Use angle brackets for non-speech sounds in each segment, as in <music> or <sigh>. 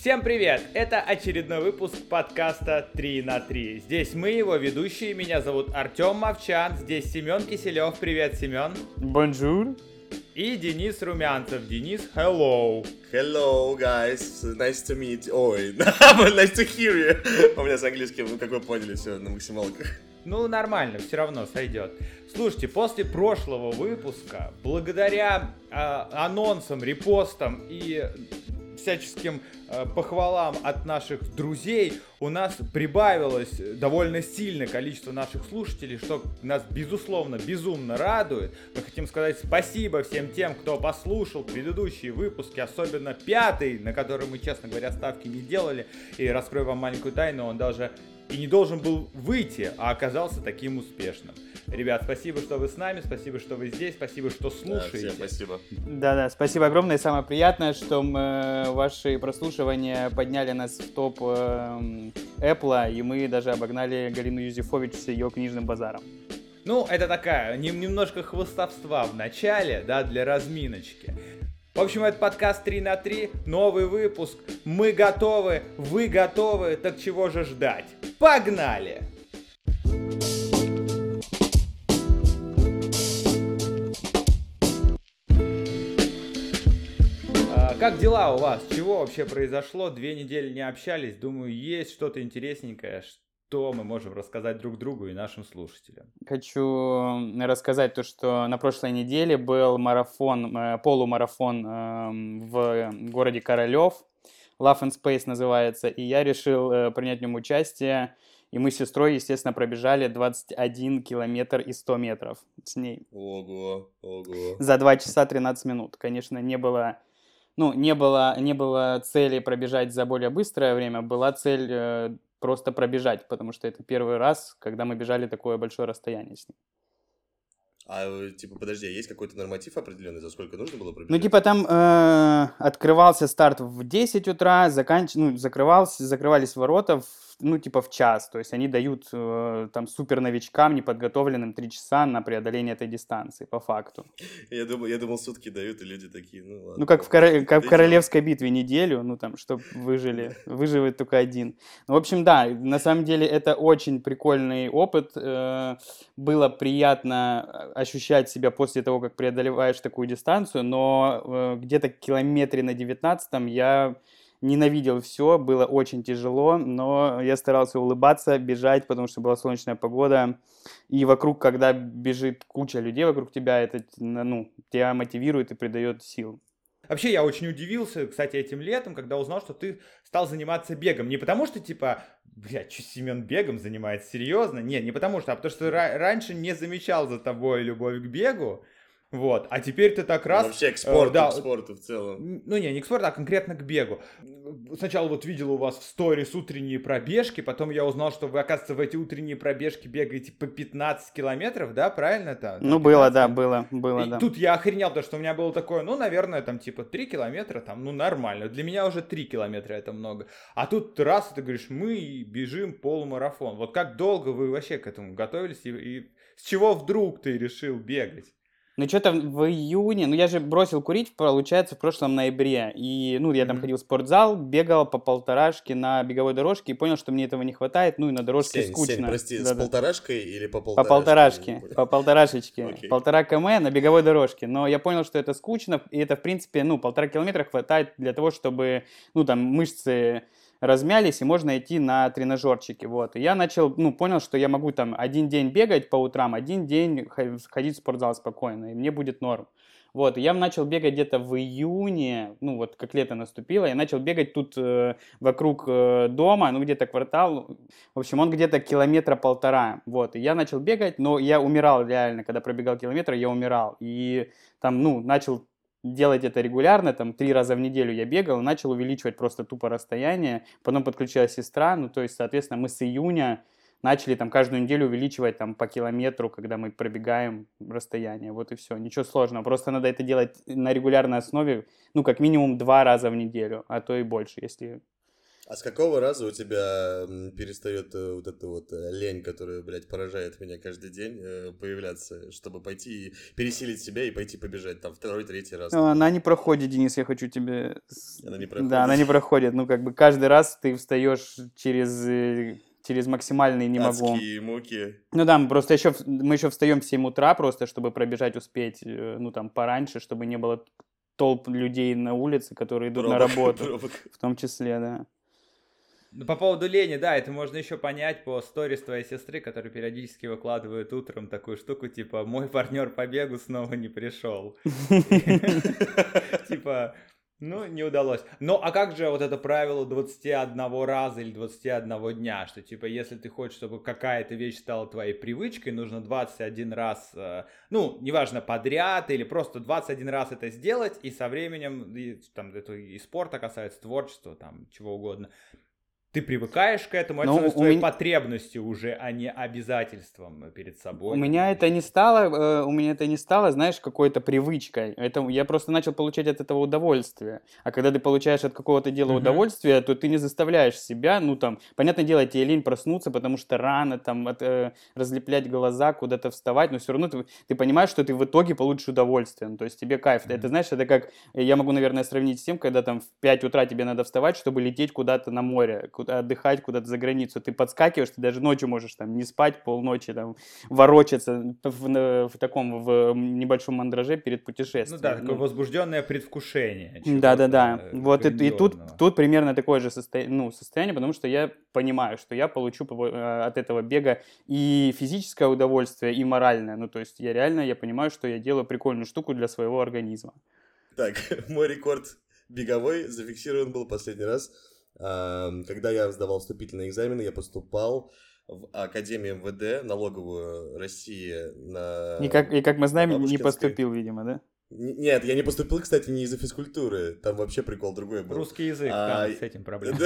Всем привет! Это очередной выпуск подкаста 3 на 3. Здесь мы, его ведущие, меня зовут Артем Мовчан, здесь Семен Киселев, привет, Семен. Bonjour. И Денис Румянцев. Денис, hello. Hello, guys. Nice to meet you. Ой, <laughs> <laughs> nice to hear you. У меня с английским, ну, как вы поняли, все на максималках. Ну, нормально, все равно сойдет. Слушайте, после прошлого выпуска, благодаря э, анонсам, репостам и всяческим э, похвалам от наших друзей у нас прибавилось довольно сильное количество наших слушателей, что нас, безусловно, безумно радует. Мы хотим сказать спасибо всем тем, кто послушал предыдущие выпуски, особенно пятый, на который мы, честно говоря, ставки не делали. И раскрою вам маленькую тайну, он даже и не должен был выйти, а оказался таким успешным. Ребят, спасибо, что вы с нами, спасибо, что вы здесь, спасибо, что слушаете. Да, всем спасибо. Да-да, спасибо огромное. И самое приятное, что мы, ваши прослушивания подняли нас в топ э, Apple, и мы даже обогнали Галину Юзефович с ее книжным базаром. Ну, это такая, немножко хвостовства в начале, да, для разминочки. В общем, это подкаст 3 на 3, новый выпуск. Мы готовы, вы готовы, так чего же ждать? Погнали! А, как дела у вас? Чего вообще произошло? Две недели не общались. Думаю, есть что-то интересненькое, что мы можем рассказать друг другу и нашим слушателям. Хочу рассказать то, что на прошлой неделе был марафон, э, полумарафон эм, в городе Королев. Love and Space называется. И я решил э, принять в нем участие. И мы с сестрой, естественно, пробежали 21 километр и 100 метров с ней. Ого, ого. За 2 часа 13 минут. Конечно, не было ну, не было, не было цели пробежать за более быстрое время, была цель э, просто пробежать, потому что это первый раз, когда мы бежали такое большое расстояние с ним. А, типа, подожди, а есть какой-то норматив определенный, за сколько нужно было пробежать? Ну, типа, там э, открывался старт в 10 утра, заканч... ну, закрывался, закрывались ворота в ну, типа в час. То есть они дают э, там супер новичкам, неподготовленным 3 часа на преодоление этой дистанции, по факту. Я думал, я думал сутки дают, и люди такие, ну ладно. Ну, как в, коро... как в королевской битве неделю, ну, там, чтобы выжили, <laughs> выживет только один. Ну, в общем, да, на самом деле это очень прикольный опыт. Э, было приятно ощущать себя после того, как преодолеваешь такую дистанцию, но э, где-то километре на 19 я ненавидел все, было очень тяжело, но я старался улыбаться, бежать, потому что была солнечная погода. И вокруг, когда бежит куча людей вокруг тебя, это ну, тебя мотивирует и придает сил. Вообще, я очень удивился, кстати, этим летом, когда узнал, что ты стал заниматься бегом. Не потому что, типа, блядь, что Семен бегом занимается, серьезно? Нет, не потому что, а потому что раньше не замечал за тобой любовь к бегу. Вот, а теперь ты так раз... Вообще к спорту, э, да, к спорту в целом. Ну не, не к спорту, а конкретно к бегу. Сначала вот видел у вас в сторис утренние пробежки, потом я узнал, что вы, оказывается, в эти утренние пробежки бегаете по 15 километров, да, правильно это? Ну было, да, было, было, И да. тут я охренел, потому что у меня было такое, ну, наверное, там типа 3 километра, там, ну, нормально. Для меня уже 3 километра это много. А тут раз, ты говоришь, мы бежим полумарафон. Вот как долго вы вообще к этому готовились и, и с чего вдруг ты решил бегать? Ну, что-то в июне, ну, я же бросил курить, получается, в прошлом ноябре. И, ну, я там mm-hmm. ходил в спортзал, бегал по полторашке на беговой дорожке и понял, что мне этого не хватает, ну, и на дорожке Сень, скучно. Сень, прости, да, с полторашкой или по полторашке? По полторашке, по полторашечке. Okay. Полтора км на беговой дорожке. Но я понял, что это скучно, и это, в принципе, ну, полтора километра хватает для того, чтобы, ну, там, мышцы размялись, и можно идти на тренажерчики, вот. И я начал, ну, понял, что я могу там один день бегать по утрам, один день ходить в спортзал спокойно, и мне будет норм. Вот, я начал бегать где-то в июне, ну вот как лето наступило, я начал бегать тут э, вокруг э, дома, ну где-то квартал, в общем, он где-то километра полтора, вот, и я начал бегать, но я умирал реально, когда пробегал километр, я умирал, и там, ну, начал делать это регулярно, там три раза в неделю я бегал, начал увеличивать просто тупо расстояние, потом подключилась сестра, ну то есть, соответственно, мы с июня начали там каждую неделю увеличивать там по километру, когда мы пробегаем расстояние, вот и все, ничего сложного, просто надо это делать на регулярной основе, ну как минимум два раза в неделю, а то и больше, если А с какого раза у тебя перестает э, вот эта вот э, лень, которая, блядь, поражает меня каждый день, э, появляться, чтобы пойти пересилить себя и пойти побежать там второй, третий раз? Она не проходит, Денис, я хочу тебе... Она не проходит? Да, она не проходит. Ну, как бы каждый раз ты встаешь через через максимальный не могу. Адские муки. Ну да, мы просто еще, мы еще встаем в 7 утра просто, чтобы пробежать успеть, ну там, пораньше, чтобы не было толп людей на улице, которые идут пробок, на работу. Пробок. В том числе, да. Ну, по поводу лени, да, это можно еще понять по сторис твоей сестры, которые периодически выкладывают утром такую штуку, типа, мой партнер по бегу снова не пришел. <laughs> Типа, ну, не удалось. Ну, а как же вот это правило 21 раза или 21 дня, что, типа, если ты хочешь, чтобы какая-то вещь стала твоей привычкой, нужно 21 раз, э, ну, неважно, подряд или просто 21 раз это сделать, и со временем, и, там, это и спорта касается, творчества, там, чего угодно, ты привыкаешь к этому, это становится твоей меня... потребностью уже, а не обязательством перед собой. У меня это не стало, э, у меня это не стало, знаешь, какой-то привычкой. Это я просто начал получать от этого удовольствие. А когда ты получаешь от какого-то дела uh-huh. удовольствие, то ты не заставляешь себя, ну там, понятное дело, тебе лень проснуться, потому что рано там от, э, разлеплять глаза, куда-то вставать, но все равно ты, ты понимаешь, что ты в итоге получишь удовольствие. Ну, то есть тебе кайф. Uh-huh. Это знаешь, это как, я могу, наверное, сравнить с тем, когда там в 5 утра тебе надо вставать, чтобы лететь куда-то на море куда отдыхать куда-то за границу, ты подскакиваешь, ты даже ночью можешь там не спать полночи, там, ворочаться в, в таком, в небольшом мандраже перед путешествием. Ну да, такое ну, возбужденное предвкушение. Да-да-да, вот и, и тут, тут примерно такое же состояние, ну, состояние, потому что я понимаю, что я получу э, от этого бега и физическое удовольствие, и моральное, ну, то есть я реально, я понимаю, что я делаю прикольную штуку для своего организма. Так, <laughs> мой рекорд беговой зафиксирован был последний раз когда я сдавал вступительные экзамены, я поступал в Академию МВД, налоговую России на... И как, и как мы знаем, не поступил, видимо, да? Нет, я не поступил, кстати, не из-за физкультуры. Там вообще прикол другой был. Русский язык, а... там с этим проблема.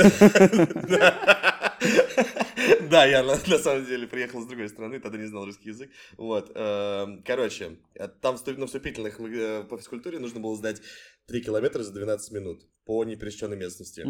Да, <laughs> я на самом деле приехал с другой страны, тогда не знал русский язык. Вот. Эм, короче, там на вступительных э, по физкультуре нужно было сдать 3 километра за 12 минут по непересеченной местности.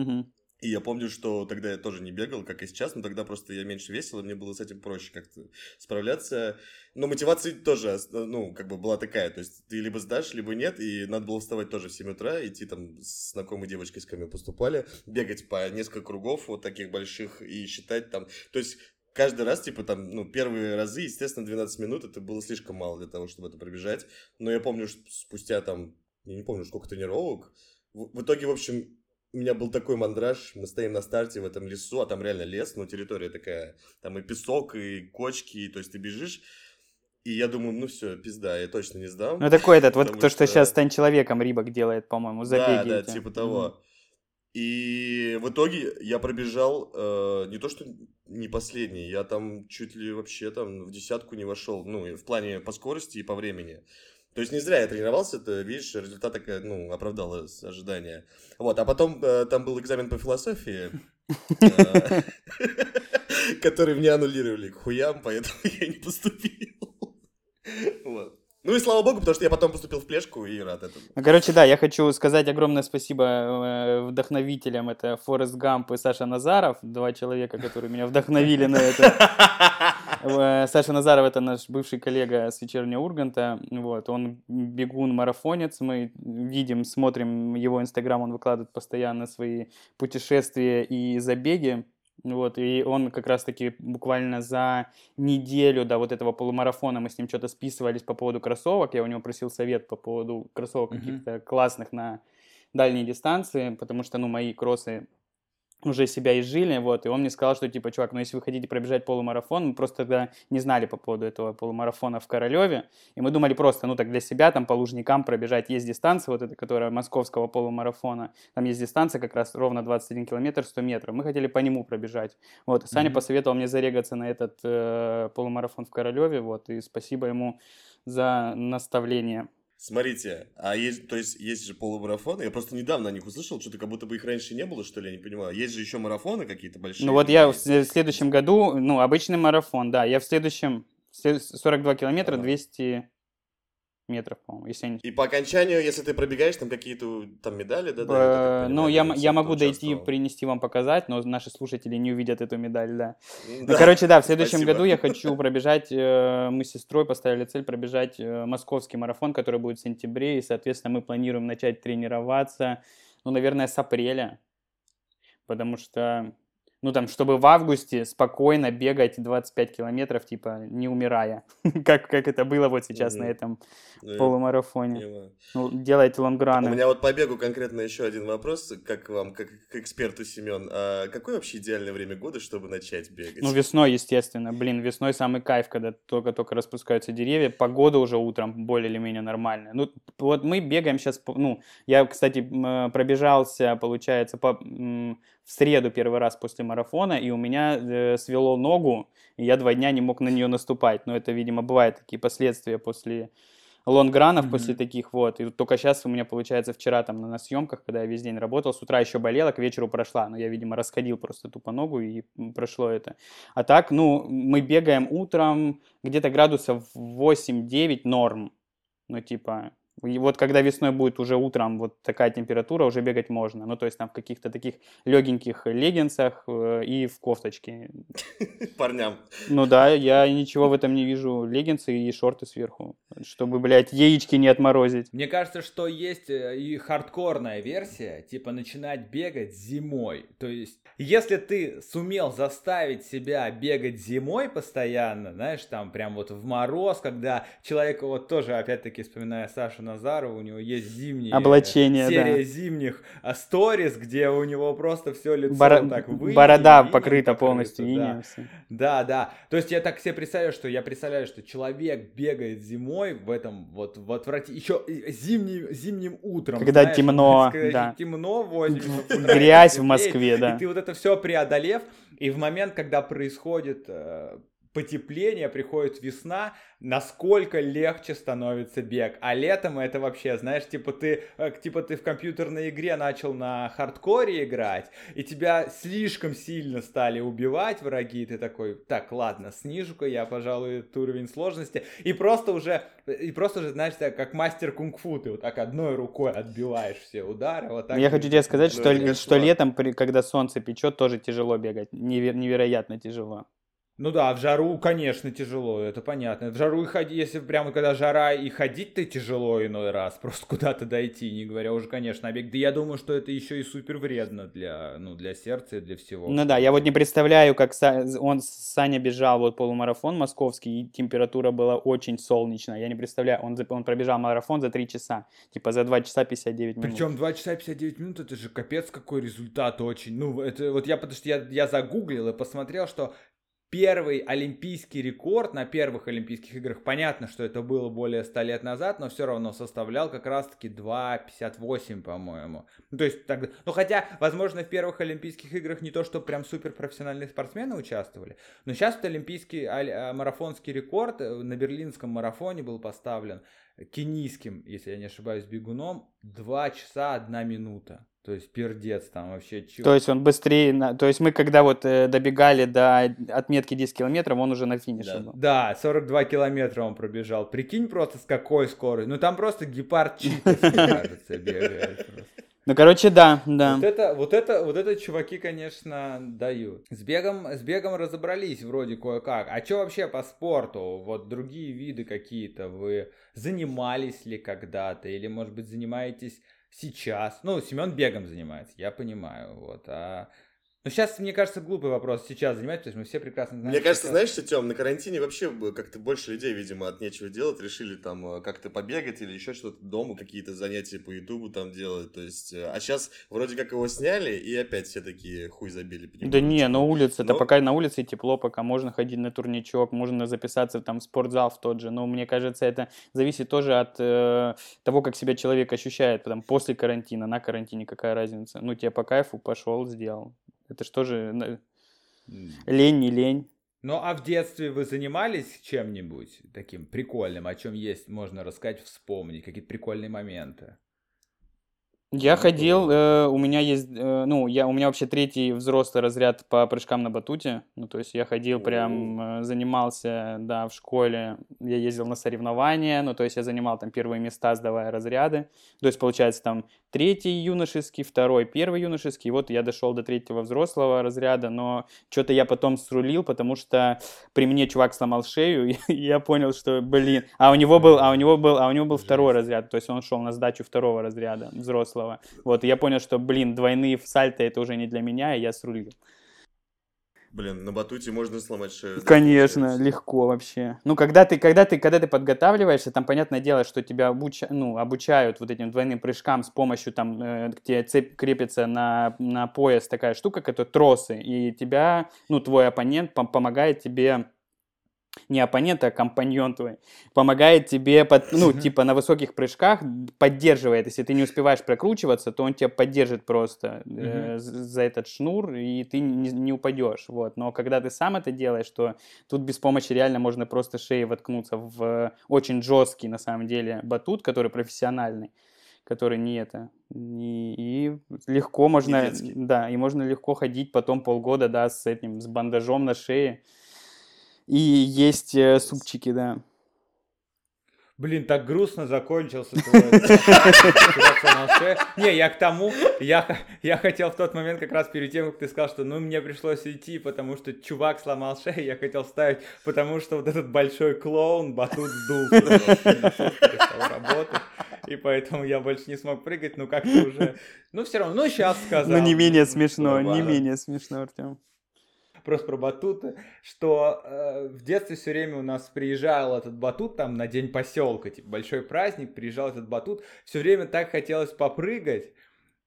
И я помню, что тогда я тоже не бегал, как и сейчас, но тогда просто я меньше весил, и мне было с этим проще как-то справляться. Но мотивация тоже, ну, как бы была такая, то есть ты либо сдашь, либо нет, и надо было вставать тоже в 7 утра, идти там с знакомой девочкой, с которой поступали, бегать по несколько кругов вот таких больших и считать там, то есть каждый раз, типа, там, ну, первые разы, естественно, 12 минут, это было слишком мало для того, чтобы это пробежать, но я помню, что спустя там, я не помню, сколько тренировок, в, в итоге, в общем, у меня был такой мандраж, мы стоим на старте в этом лесу, а там реально лес, но территория такая, там и песок, и кочки, то есть ты бежишь, и я думаю, ну все, пизда, я точно не сдам. Ну такой этот, вот то, что сейчас «Стань человеком» Рибок делает, по-моему, забеги. Да, да, типа того. И в итоге я пробежал э, не то что не последний, я там чуть ли вообще там в десятку не вошел, ну, в плане по скорости и по времени. То есть не зря я тренировался, это, видишь, результат такая, ну, оправдал ожидания. Вот, а потом э, там был экзамен по философии, э, <laughs> который мне аннулировали к хуям, поэтому <laughs> я не поступил. Вот. Ну и слава богу, потому что я потом поступил в плешку и рад этому. Ну, короче, да, я хочу сказать огромное спасибо э, вдохновителям. Это Форест Гамп и Саша Назаров, два человека, которые меня вдохновили на это. <laughs> Э, Саша Назаров это наш бывший коллега с вечернего Урганта. Вот, он бегун-марафонец. Мы видим, смотрим его инстаграм, он выкладывает постоянно свои путешествия и забеги. Вот, и он как раз-таки буквально за неделю до вот этого полумарафона мы с ним что-то списывались по поводу кроссовок. Я у него просил совет по поводу кроссовок mm-hmm. каких-то классных на дальние дистанции, потому что, ну, мои кроссы уже себя изжили, вот, и он мне сказал, что, типа, чувак, ну, если вы хотите пробежать полумарафон, мы просто тогда не знали по поводу этого полумарафона в Королеве, и мы думали просто, ну, так для себя, там, по лужникам пробежать, есть дистанция, вот эта, которая московского полумарафона, там есть дистанция как раз ровно 21 километр, 100 метров, мы хотели по нему пробежать, вот, Саня mm-hmm. посоветовал мне зарегаться на этот э, полумарафон в Королеве, вот, и спасибо ему за наставление. Смотрите, а есть, то есть, есть же полумарафоны, я просто недавно о них услышал, что-то как будто бы их раньше не было, что ли, я не понимаю. Есть же еще марафоны какие-то большие? Ну вот я в, в следующем году, ну, обычный марафон, да, я в следующем, 42 километра, ага. 200, метров, по-моему, если не... И по окончанию, если ты пробегаешь, там какие-то там медали, да? Э, да Ну, я, я могу дойти, принести вам показать, но наши слушатели не увидят эту медаль, да. Ну, Да. короче, да, в следующем спасибо. году я <laughs> хочу пробежать, э, мы с сестрой поставили цель пробежать э, московский марафон, который будет в сентябре, и, соответственно, мы планируем начать тренироваться, ну, наверное, с апреля, потому что, ну, там, чтобы в августе спокойно бегать 25 километров, типа, не умирая, <laughs> как, как это было вот сейчас на Мгм. этом Ну, полумарафоне. понимаю. Ну, делать У лонграны. меня вот по бегу конкретно еще один вопрос, как вам, как к эксперту Семен. А какое вообще идеальное время года, чтобы начать бегать? Ну, весной, естественно. Блин, весной самый кайф, когда только-только распускаются деревья. Погода уже утром более или менее нормальная. Ну, вот мы бегаем сейчас, ну, я, кстати, э, пробежался, получается, по, в среду первый раз после марафона, и у меня э, свело ногу, и я два дня не мог на нее наступать. Но это, видимо, бывают такие последствия после лонгранов, Мгм. после таких вот. И только сейчас у меня, получается, вчера там на, на съемках, когда я весь день работал, с утра еще болела, к вечеру прошла. Но я, видимо, расходил просто тупо ногу и прошло это. А так, ну, мы бегаем утром где-то градусов 8-9 норм. Ну, типа, и вот когда весной будет уже утром вот такая температура, уже бегать можно. Ну, то есть там в каких-то таких легеньких леггинсах э, и в кофточке. <laughs> Парням. Ну да, я ничего в этом не вижу. Леггинсы и шорты сверху, чтобы, блядь, яички не отморозить. Мне кажется, что есть э, и хардкорная версия, типа начинать бегать зимой. То есть, если ты сумел заставить себя бегать зимой постоянно, знаешь, там прям вот в мороз, когда человек, вот тоже, опять-таки, вспоминая Сашу Назарова, у него есть зимние... Облачение, Серия да. зимних сториз, где у него просто все лицо Боро- так в инее, Борода инеем покрыта полностью да. Да, да. То есть я так себе представляю, что я представляю, что человек бегает зимой в этом вот в отврати... еще зимним, зимним утром. Когда знаешь, темно, <laughs> когда да. темно, 8 часов утра, Грязь в Москве, да. И ты вот это все преодолев, и в момент, когда происходит э, потепление, приходит весна, насколько легче становится бег. А летом это вообще, знаешь, типа ты, э, типа ты в компьютерной игре начал на хардкоре играть, и тебя слишком сильно стали убивать враги, и ты такой, так, ладно, снижу-ка я, пожалуй, этот уровень сложности, и просто уже, и просто уже, знаешь, так, как мастер кунг-фу, ты вот так одной рукой отбиваешь все удары, вот так. Я хочу тебе сказать, Ну, что, что летом, когда солнце печет, тоже тяжело бегать. Неве- невероятно тяжело. Ну да, в жару, конечно, тяжело, это понятно. В жару и ходить, если прямо когда жара и ходить-то тяжело иной раз, <laughs> просто куда-то дойти, не говоря уже, конечно, о бег. Да я думаю, что это еще и супер вредно для, ну, для сердца и для всего. Ну да, я вот не представляю, как Са- он, Саня бежал вот полумарафон московский, и температура была очень солнечная. Я не представляю, он, он пробежал марафон за 3 часа, типа за 2 часа 59 минут. Причем 2 часа 59 минут, это же капец какой результат очень. Ну, это вот я, потому что я, я загуглил и посмотрел, что первый олимпийский рекорд на первых Олимпийских играх, понятно, что это было более 100 лет назад, но все равно составлял как раз-таки 2.58, по-моему. Ну, то есть тогда... Ну, хотя, возможно, в первых Олимпийских играх не то, что прям суперпрофессиональные спортсмены участвовали, но сейчас вот олимпийский а, марафонский рекорд э, на берлинском марафоне был поставлен кенийским, если я не ошибаюсь, бегуном 2 часа 1 минута. То есть пердец там вообще чё. То есть он быстрее, то есть мы когда вот э, добегали до отметки 10 километров, он уже на финише Да. был. Да, 42 километра он пробежал. Прикинь просто с какой скоростью. Ну там просто гепард мне кажется, бегает просто. Ну, короче, да, да. Вот это, вот это, вот это чуваки, конечно, дают. С бегом, с бегом разобрались вроде кое-как. А что вообще по спорту? Вот другие виды какие-то вы занимались ли когда-то? Или, может быть, занимаетесь сейчас? Ну, Семен бегом занимается, я понимаю. Вот. А... Ну, сейчас, мне кажется, глупый вопрос. Сейчас занимаетесь, потому что мы все прекрасно знаем. Мне кажется, сейчас- знаешь что, Тём, на карантине вообще как-то больше людей, видимо, от нечего делать, решили там э, как-то побегать или еще что-то дома, какие-то занятия по Ютубу там делать, то есть, э, а сейчас вроде как его сняли, и опять все такие хуй забили. Да не, на улице, это Но- пока на улице тепло, пока можно ходить на турничок, можно записаться там в спортзал в тот же. Но мне кажется, это зависит тоже от э, того, как себя человек ощущает. Потом после карантина, на карантине какая разница. Ну, тебе по кайфу пошел, сделал. Это что же М. лень, не лень. Ну, а в детстве вы занимались чем-нибудь таким прикольным, о чем есть, можно рассказать, вспомнить, какие-то прикольные моменты? Я ходил, э, у меня есть, э, ну, я, у меня вообще третий взрослый разряд по прыжкам на батуте. Ну, то есть я ходил прям, э, занимался, да, в школе. Я ездил на соревнования, ну, то есть я занимал там первые места, сдавая разряды. То есть, получается, там третий юношеский, второй, первый юношеский. Вот я дошел до третьего взрослого разряда, но что-то я потом срулил, потому что при мне чувак сломал шею, <laughs> и я понял, что, блин, а у него был, а у него был, а у него был второй разряд, то есть он шел на сдачу второго разряда взрослого. Вот, и я понял, что, блин, двойные сальто это уже не для меня, и я срулил. Блин, на батуте можно сломать шею. Конечно, получается? легко вообще. Ну, когда ты, когда ты, когда ты подготавливаешься, там, понятное дело, что тебя обуча- ну, обучают вот этим двойным прыжкам с помощью, там, э, где цепь крепится на, на пояс такая штука, как тросы, и тебя, ну, твой оппонент пом- помогает тебе не оппонент, а компаньон твой, помогает тебе, под, ну, типа на высоких прыжках поддерживает. Если ты не успеваешь прокручиваться, то он тебя поддержит просто э, за этот шнур, и ты не, не упадешь. Вот. Но когда ты сам это делаешь, то тут без помощи реально можно просто шеей воткнуться в очень жесткий, на самом деле, батут, который профессиональный который не это. И, и легко можно, да, и можно легко ходить потом полгода, да, с этим, с бандажом на шее. И есть э, супчики, да. Блин, так грустно закончился. <laughs> Не, я к тому, я, я хотел в тот момент как раз перед тем, как ты сказал, что ну мне пришлось идти, потому что чувак сломал шею, я хотел вставить, потому что вот этот большой клоун батут работать, и поэтому я больше не смог прыгать, ну как-то уже, ну все равно, ну сейчас сказал. Но не менее смешно, не менее смешно, Артем. Просто про батуты, что э, в детстве все время у нас приезжал этот батут там на день поселка, типа большой праздник, приезжал этот батут, все время так хотелось попрыгать.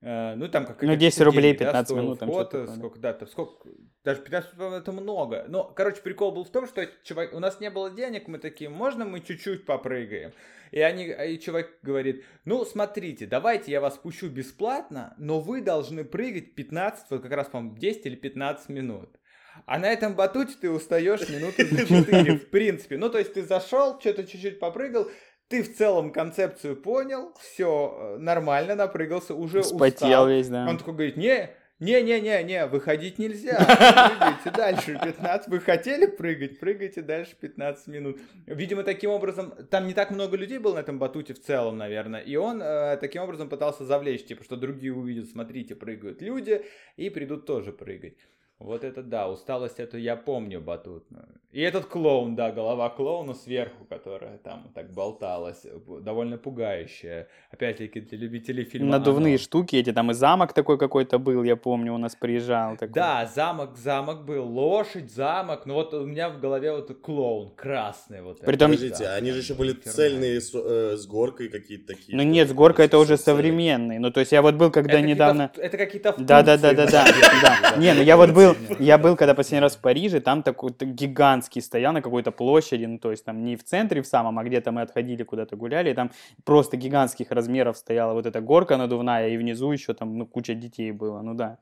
э, ну, там как Ну, какие-то 10 рублей деньги, да, 15 стоил минут, там вход, да. сколько, да, там сколько, даже 15 минут это много. Но, короче, прикол был в том, что чувак, у нас не было денег, мы такие, можно мы чуть-чуть попрыгаем? И, они, и чувак говорит, ну, смотрите, давайте я вас пущу бесплатно, но вы должны прыгать 15, вот как раз, по-моему, 10 или 15 минут. А на этом батуте ты устаешь минуты за <laughs> 4, в принципе. Ну, то есть ты зашел, что-то чуть-чуть попрыгал, ты в целом концепцию понял, все нормально, напрыгался, уже Вспотел устал. весь, да. Он такой говорит, не, не-не-не-не, выходить нельзя, <laughs> прыгайте дальше 15, вы хотели прыгать, прыгайте дальше 15 минут. Видимо, таким образом, там не так много людей было на этом батуте в целом, наверное, и он э, таким образом пытался завлечь, типа, что другие увидят, смотрите, прыгают люди, и придут тоже прыгать. Вот это да, усталость эту я помню батутную. И этот клоун, да, голова клоуна сверху, которая там так болталась, довольно пугающая. Опять-таки для любителей фильма Надувные «Оно». штуки эти, там и замок такой какой-то был, я помню, у нас приезжал. Такой. Да, замок, замок был, лошадь, замок, но вот у меня в голове вот клоун красный вот. Притом- этот, Подождите, да, они же еще были Фернандо. цельные с, э, с горкой какие-то такие. Ну нет, с горкой это уже совсем современный. Ну то есть я вот был, когда Это какие-то недавно... в- Это какие-то в Да, да, да, Турции да, да, были. да. <laughs> Не, ну я вот был, я был, когда последний раз в Париже, там такой гигантский стоял на какой-то площади, ну то есть там не в центре в самом, а где-то мы отходили куда-то гуляли, и там просто гигантских размеров стояла вот эта горка надувная, и внизу еще там ну, куча детей было, ну да.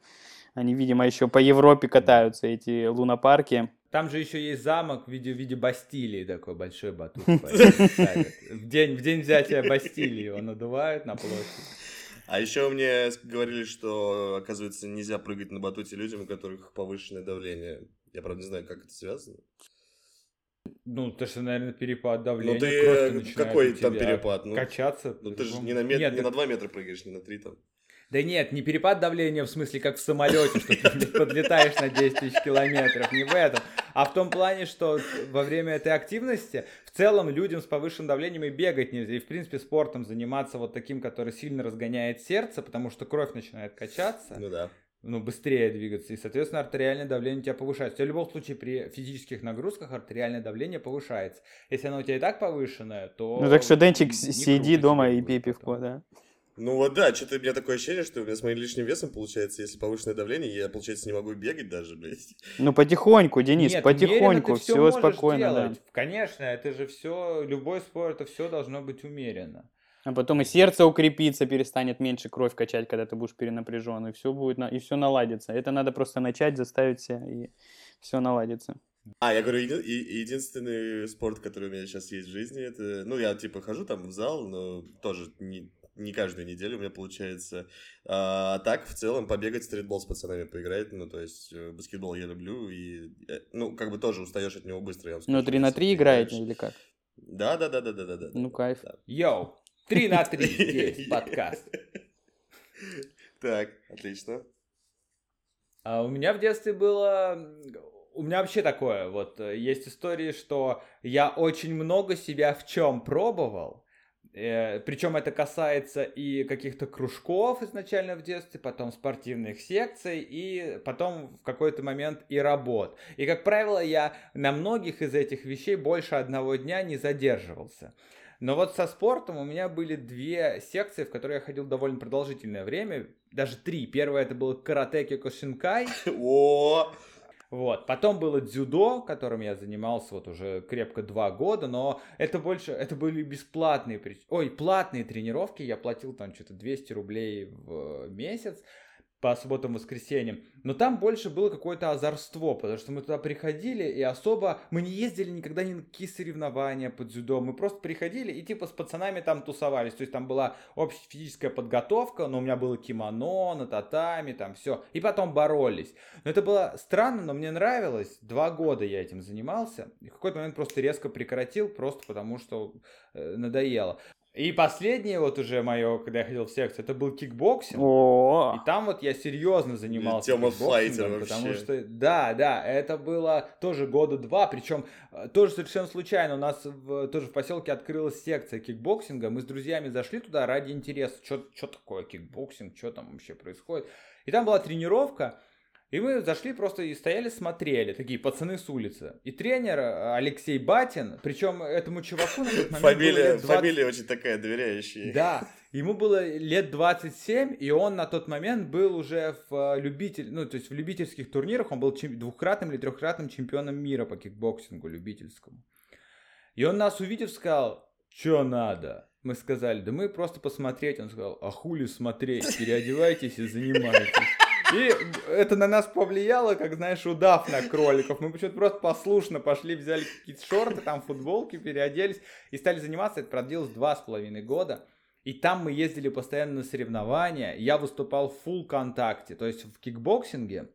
Они, видимо, еще по Европе катаются, эти лунопарки. Там же еще есть замок в виде, в виде Бастилии, такой большой батут. <laughs> ставят. В день, в день взятия Бастилии его надувают на площадь. А еще мне говорили, что, оказывается, нельзя прыгать на батуте людям, у которых повышенное давление. Я, правда, не знаю, как это связано. Ну, то, что, наверное, перепад давления. Ну, ты, э, какой там перепад? Ну, Качаться. Ну, ты же не на, мет- Нет, не так- на 2 метра прыгаешь, не на 3 там. Да нет, не перепад давления в смысле, как в самолете, что ты подлетаешь на 10 тысяч километров, не в этом, а в том плане, что во время этой активности в целом людям с повышенным давлением и бегать нельзя, и в принципе спортом заниматься вот таким, который сильно разгоняет сердце, потому что кровь начинает качаться, Ну да. ну, быстрее двигаться, и, соответственно, артериальное давление у тебя повышается. У тебя в любом случае при физических нагрузках артериальное давление повышается. Если оно у тебя и так повышенное, то... Ну так что, Денчик, сиди дома и пей пивко, да. Ну вот да, что-то у меня такое ощущение, что у меня с моим лишним весом получается, если повышенное давление, я, получается, не могу бегать даже, блядь. Ну потихоньку, Денис, Нет, потихоньку, все можешь спокойно, да. Конечно, это же все, любой спорт, это все должно быть умеренно. А потом и сердце укрепится, перестанет меньше кровь качать, когда ты будешь перенапряжен, и все будет, на... и все наладится. Это надо просто начать, заставить себя, и все наладится. А, я говорю, еди- единственный спорт, который у меня сейчас есть в жизни, это... Ну, я, типа, хожу там в зал, но тоже не, не каждую неделю у меня получается. А так, в целом, побегать стритбол с пацанами поиграть, ну, то есть, э, баскетбол я люблю, и, э, ну, как бы тоже устаешь от него быстро, я вам Ну, скажу, 3 на если 3 ты играете играешь. или как? Да, да, да, да, да, да, да. Ну, кайф. Да. Йоу, 3 на 3 здесь <laughs> подкаст. <laughs> Так, отлично. А у меня в детстве было... У меня вообще такое, вот, э, есть истории, что я очень много себя в чем пробовал, причем это касается и каких-то кружков изначально в детстве, потом спортивных секций, и потом в какой-то момент и работ. И, как правило, я на многих из этих вещей больше одного дня не задерживался. Но вот со спортом у меня были две секции, в которые я ходил довольно продолжительное время, даже три. Первое это было карате кикошинкай, <laughs> О, вот. Потом было дзюдо, которым я занимался вот уже крепко два года, но это больше, это были бесплатные, ой, платные тренировки, я платил там что-то 200 рублей в месяц по субботам и воскресеньям, но там больше было какое-то озорство, потому что мы туда приходили и особо, мы не ездили никогда ни на какие соревнования по дзюдо, мы просто приходили и типа с пацанами там тусовались, то есть там была общая физическая подготовка, но у меня было кимоно на татами, там все, и потом боролись. Но это было странно, но мне нравилось. Два года я этим занимался. И в какой-то момент просто резко прекратил, просто потому что э, надоело. И последнее вот уже мое, когда я ходил в секцию, это был кикбоксинг. О, И там вот я серьезно занимался Тема кикбоксингом, потому вообще. что, да, да, это было тоже года два, причем э, тоже совершенно случайно. У нас в- тоже в поселке открылась секция кикбоксинга, мы с друзьями зашли туда ради интереса, что такое кикбоксинг, что там вообще происходит. И там была тренировка, и мы зашли просто и стояли, смотрели, такие пацаны с улицы. И тренер э, Алексей Батин, причем этому чуваку на тот момент было фамилия, лет 20 фамилия очень такая доверяющая. да, <laughs> ему было лет 27, и он на тот момент был уже в э, любитель, ну, то есть в любительских турнирах, он был двухкратным или трехкратным чемпионом мира по кикбоксингу любительскому. И он нас увидев сказал, что надо? Мы сказали, да мы просто посмотреть. Он сказал, а хули смотреть, переодевайтесь и занимайтесь. <laughs> И это на нас повлияло, как, знаешь, удав на кроликов. Мы почему-то просто послушно пошли, взяли какие-то шорты, там футболки, переоделись и стали заниматься. Это продлилось два с половиной года. И там мы ездили постоянно на соревнования. Я выступал в full контакте, то есть в кикбоксинге,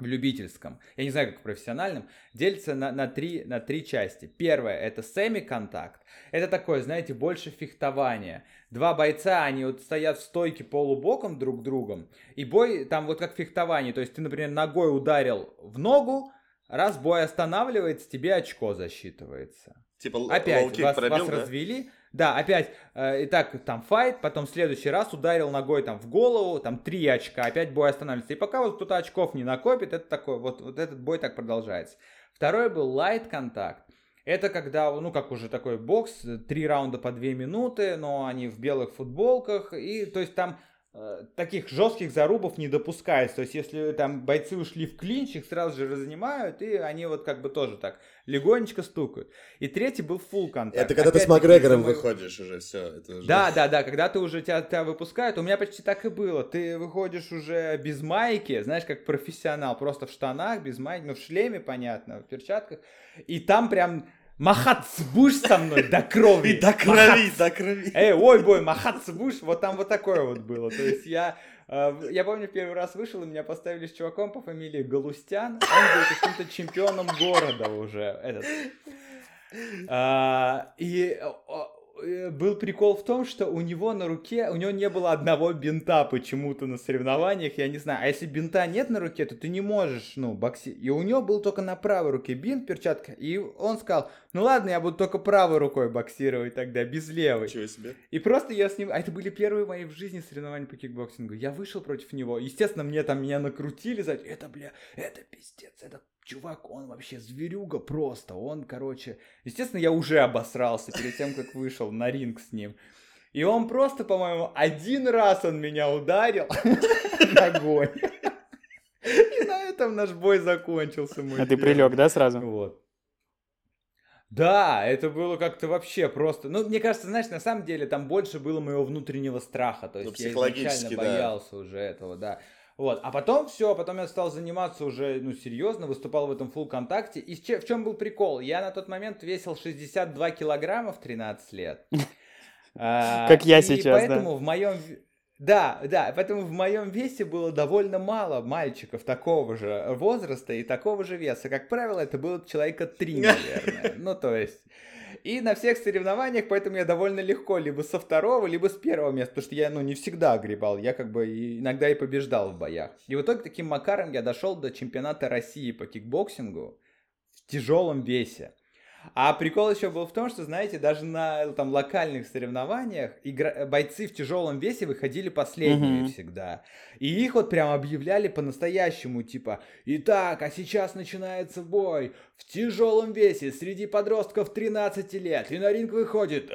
в любительском, я не знаю, как в профессиональном, делится на, на, три, на три части. Первое это семи-контакт. Это такое, знаете, больше фехтование. Два бойца, они вот стоят в стойке полубоком друг другом. И бой там вот как фехтование. То есть ты, например, ногой ударил в ногу, раз бой останавливается, тебе очко засчитывается. Типа Опять вас, пробил, вас да? развели. Да, опять, э, итак, там файт, потом в следующий раз ударил ногой там в голову, там три очка, опять бой останавливается. И пока вот кто-то очков не накопит, это такой, вот, вот этот бой так продолжается. Второй был light контакт. Это когда, ну, как уже такой бокс, э, три раунда по две минуты, но они в белых футболках, и, то есть, там э, таких жестких зарубов не допускается. То есть, если там бойцы ушли в клинч, их сразу же разнимают, и они вот как бы тоже так легонечко стукают. И третий был full контакт. Это когда ты с Макгрегором моего- выходишь уже, все. Это уже... Да, да, да, когда ты уже тебя, тебя выпускают, у меня почти так и было. Ты выходишь уже без майки, знаешь, как профессионал, просто в штанах, без майки, ну в шлеме, понятно, в перчатках. И там прям махаться будешь со мной до крови. <laughs> И до крови, до крови. Эй, ой, бой, махаться будешь? Вот там вот такое вот было. То есть я, я помню, первый раз вышел, и меня поставили с чуваком по фамилии Галустян. Он был каким-то чемпионом города уже. Этот. А, и был прикол в том, что у него на руке, у него не было одного бинта почему-то на соревнованиях, я не знаю. А если бинта нет на руке, то ты не можешь, ну, бокси. И у него был только на правой руке бинт, перчатка. И он сказал, ну ладно, я буду только правой рукой боксировать тогда, без левой. Ничего себе. И просто я с ним... А это были первые мои в жизни соревнования по кикбоксингу. Я вышел против него. Естественно, мне там меня накрутили за... Это, бля, это пиздец, это чувак, он вообще зверюга просто. Он, короче... Естественно, я уже обосрался перед тем, как вышел на ринг с ним. И он просто, по-моему, один раз он меня ударил <laughs> ногой. И на этом наш бой закончился. мой А ты прилег, да, сразу? Вот. Да, это было как-то вообще просто. Ну, мне кажется, знаешь, на самом деле там больше было моего внутреннего страха. То Ну, есть я психологически, изначально да. боялся уже этого, да. Вот. А потом все, потом я стал заниматься уже, ну, серьезно, выступал в этом фул контакте. И в чем был прикол? Я на тот момент весил 62 килограмма в 13 лет. А, <laughs> Как я и сейчас, поэтому в моем... Да, да, поэтому в моем весе было довольно мало мальчиков такого же возраста и такого же веса. Как правило, это было человека три, <laughs> наверное. Ну, то есть... И на всех соревнованиях, поэтому я довольно легко либо со второго, либо с первого места, потому что я, ну, не всегда огребал, я как бы иногда и побеждал в боях. И в итоге таким макаром я дошел до чемпионата России по кикбоксингу в тяжелом весе. А прикол еще был в том, что, знаете, даже на там локальных соревнованиях игра- бойцы в тяжелом весе выходили последними Мгм. всегда. И их вот прям объявляли по-настоящему, типа, итак, а сейчас начинается бой в тяжелом весе среди подростков 13 лет. И на ринг выходит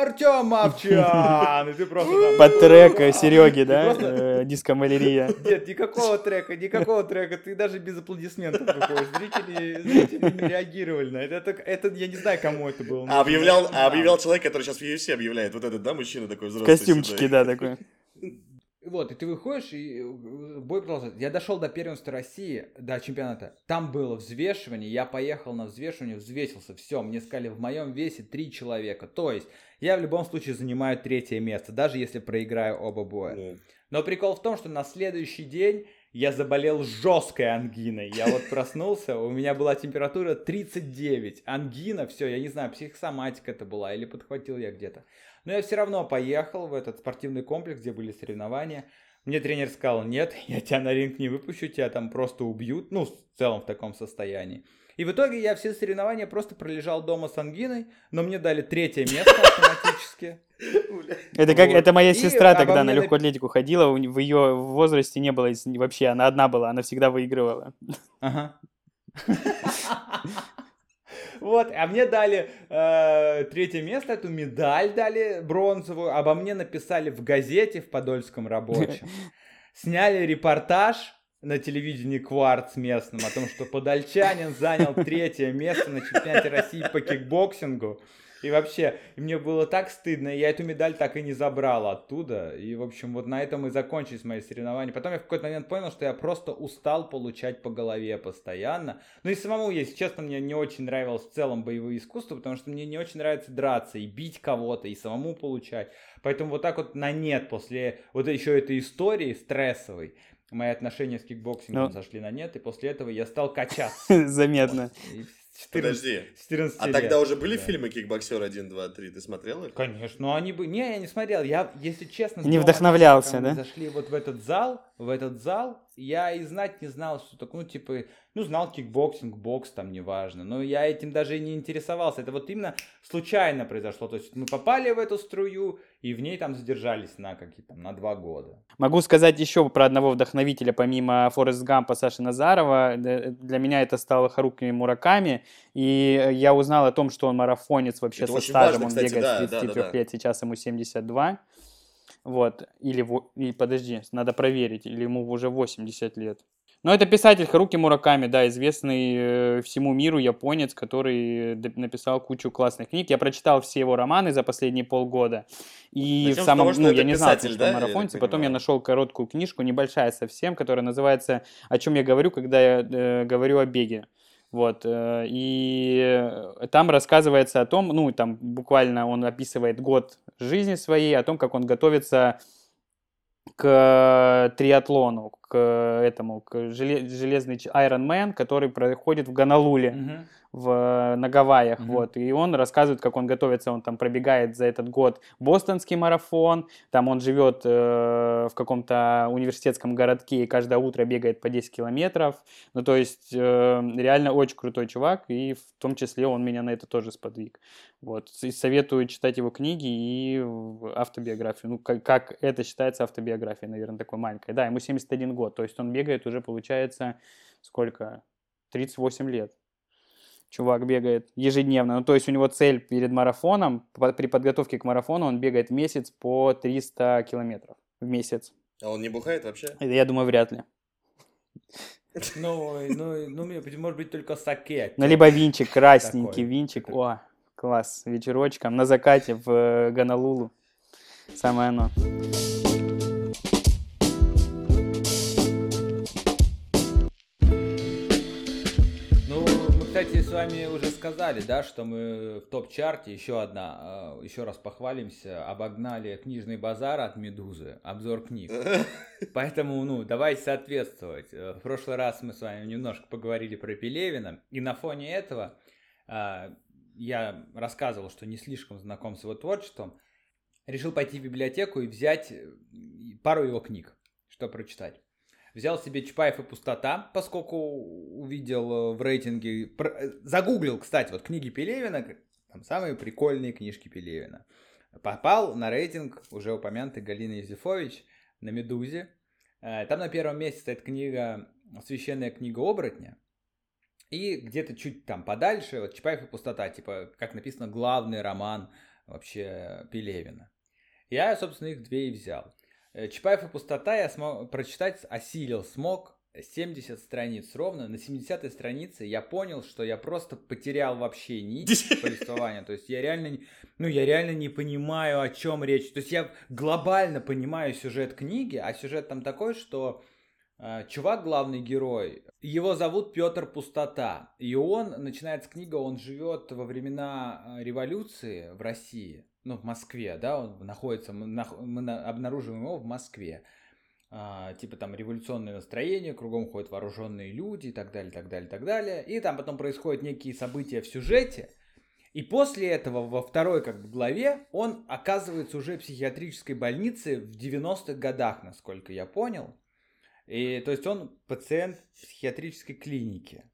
Артем Мовчан. И ты просто там... Под трек э, Сереги, <laughs> да? Просто- э, Диско Малярия. Нет, никакого трека, никакого трека. Ты даже без аплодисментов выходишь. Зрители, зрители реагировали на это. это. Это я не знаю, кому это было. А объявлял, а объявлял человек, который сейчас в UFC объявляет. Вот этот, да, мужчина такой взрослый. Костюмчики, да, такой. Вот, и ты выходишь, и бой продолжается. Я дошел до первенства России, до чемпионата. Там было взвешивание, я поехал на взвешивание, взвесился, все, мне сказали, в моем весе три человека. То есть, я в любом случае занимаю третье место, даже если проиграю оба боя. Ну, Но прикол в том, что на следующий день я заболел жесткой ангиной. Я вот проснулся, у меня была температура 39. Ангина, все, я не знаю, психосоматика это была или подхватил я где-то. Но я все равно поехал в этот спортивный комплекс, где были соревнования. Мне тренер сказал, нет, я тебя на ринг не выпущу, тебя там просто убьют, ну, в целом в таком состоянии. И в итоге я все соревнования просто пролежал дома с ангиной, но мне дали третье место автоматически. Это как это моя сестра тогда на легкую атлетику ходила, в ее возрасте не было вообще, она одна была, она всегда выигрывала. Ага. Вот, а мне дали э, третье место, эту медаль дали бронзовую, обо мне написали в газете в Подольском рабочем. <laughs> Сняли репортаж на телевидении Кварц местном о том, что подольчанин занял третье место на чемпионате России по кикбоксингу. И вообще, мне было так стыдно, я эту медаль так и не забрал оттуда. И, в общем, вот на этом и закончились мои соревнования. Потом я в какой-то момент понял, что я просто устал получать по голове постоянно. Ну и самому, если честно, мне не очень нравилось в целом боевые искусства, потому что мне не очень нравится драться и бить кого-то, и самому получать. Поэтому вот так вот на нет после вот еще этой истории стрессовой, мои отношения с кикбоксингом Ну. сошли на нет, и после этого я стал качаться. <laughs> Заметно. И с 14 Подожди. с 14 А лет. тогда уже были Да. фильмы «Кикбоксер 1, 2, 3»? Ты смотрел их? Конечно, но они бы... Не, я не смотрел. Я, если честно... Не вдохновлялся, да? зашли вот в этот зал, в этот зал, я и знать не знал, что такое, ну, типа, ну, знал кикбоксинг, бокс, там, неважно. Но я этим даже и не интересовался. Это вот именно случайно произошло. То есть мы попали в эту струю, и в ней там задержались на какие-то, на два года. Могу сказать еще про одного вдохновителя, помимо Форест Гампа Саши Назарова. Для меня это стало Харуки Мураками. И я узнал о том, что он марафонец вообще Это со стажем. важно, он кстати, бегает да, с да, да, 33 да. лет, сейчас ему 72. Вот. Или, и подожди, надо проверить, или ему уже 80 лет. Но это писатель Харуки Мураками, да, известный э, всему миру японец, который д- написал кучу классных книг. Я прочитал все его романы за последние полгода. И Начнем в самом, того, ну, я не знал, что да, он я потом я понимаю? нашел короткую книжку, небольшая совсем, которая называется «О чем я говорю, когда я э, говорю о беге». Вот, э, и э, там рассказывается о том, ну, там буквально он описывает год жизни своей, о том, как он готовится к триатлону, к этому, к желе- железный ч- Iron Man, который проходит в Гонолуле Мгм. В, на Гавайях, Мгм. вот, и он рассказывает, как он готовится, он там пробегает за этот год бостонский марафон, там он живет э, в каком-то университетском городке и каждое утро бегает по 10 километров, ну, то есть э, реально очень крутой чувак, и в том числе он меня на это тоже сподвиг, вот, и советую читать его книги и автобиографию, ну, как, как это считается автобиографией, наверное, такой маленькой, да, ему 71 год, то есть он бегает уже, получается, сколько, 38 лет чувак бегает ежедневно. Ну, то есть у него цель перед марафоном, при подготовке к марафону он бегает в месяц по 300 километров в месяц. А он не бухает вообще? Я думаю, вряд ли. Ну, ну, ну, может быть, только саке. Ну, либо винчик, красненький Такой. винчик. О, класс. Вечерочком на закате в э, Гонолулу. Самое оно. С вами уже сказали, да, что мы в топ-чарте, еще одна, а, еще раз похвалимся, обогнали книжный базар от Медузы, обзор книг. <laughs> Поэтому, ну, давайте соответствовать. Э, в прошлый раз мы с вами немножко поговорили про Пелевина, и на фоне этого а, я рассказывал, что не слишком знаком с его творчеством, решил пойти в библиотеку и взять э, пару его книг, что прочитать. Взял себе Чапаев и пустота, поскольку увидел э, в рейтинге, э, загуглил, кстати, вот книги Пелевина, там самые прикольные книжки Пелевина. Попал на рейтинг уже упомянутый Галины Юзефович на «Медузе». Там на первом месте стоит книга «Священная книга оборотня», и где-то чуть там подальше, вот Чапаев и пустота, типа, как написано, главный роман вообще Пелевина. Я, собственно, их две и взял. Э, Чапаев и пустота я смог прочитать, осилил, смог 70 страниц ровно. На 70-й странице я понял, что я просто потерял вообще нить <laughs> повествования. То есть я реально, ну, я реально не понимаю, о чем речь. То есть я глобально понимаю сюжет книги, а сюжет там такой, что э, чувак, главный герой, его зовут Петр Пустота. И он, начинается книга, он живет во времена э, революции в России ну, в Москве, да, он находится, мы, на, мы на, обнаруживаем его в Москве. А, типа там революционное настроение, кругом ходят вооруженные люди и так далее, так далее, так далее. И там потом происходят некие события в сюжете. И после этого во второй как бы главе он оказывается уже в психиатрической больнице в 90-х годах, насколько я понял. И то есть он пациент психиатрической клиники.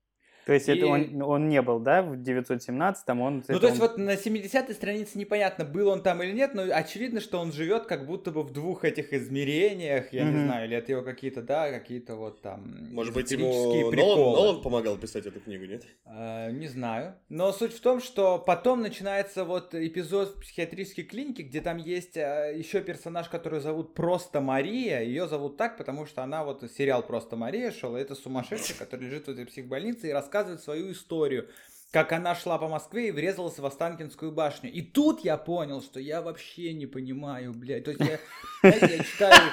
То есть и... это он, он не был, да, в 917-м? Он, ну, то есть он... вот на 70-й странице непонятно, был он там или нет, но очевидно, что он живет как будто бы в двух этих измерениях, я mm-hmm. не знаю, или это его какие-то, да, какие-то вот там Может быть, ему Нолан, Нолан помогал писать эту книгу, нет? А, не знаю. Но суть в том, что потом начинается вот эпизод в психиатрической клинике, где там есть а, еще персонаж, который зовут просто Мария, ее зовут так, потому что она вот сериал «Просто Мария» шел, и это сумасшедшая, который лежит в этой психбольнице и рассказывает рассказывает свою историю, как она шла по Москве и врезалась в Останкинскую башню. И тут я понял, что я вообще не понимаю, блядь. То есть я, знаете, я читаю,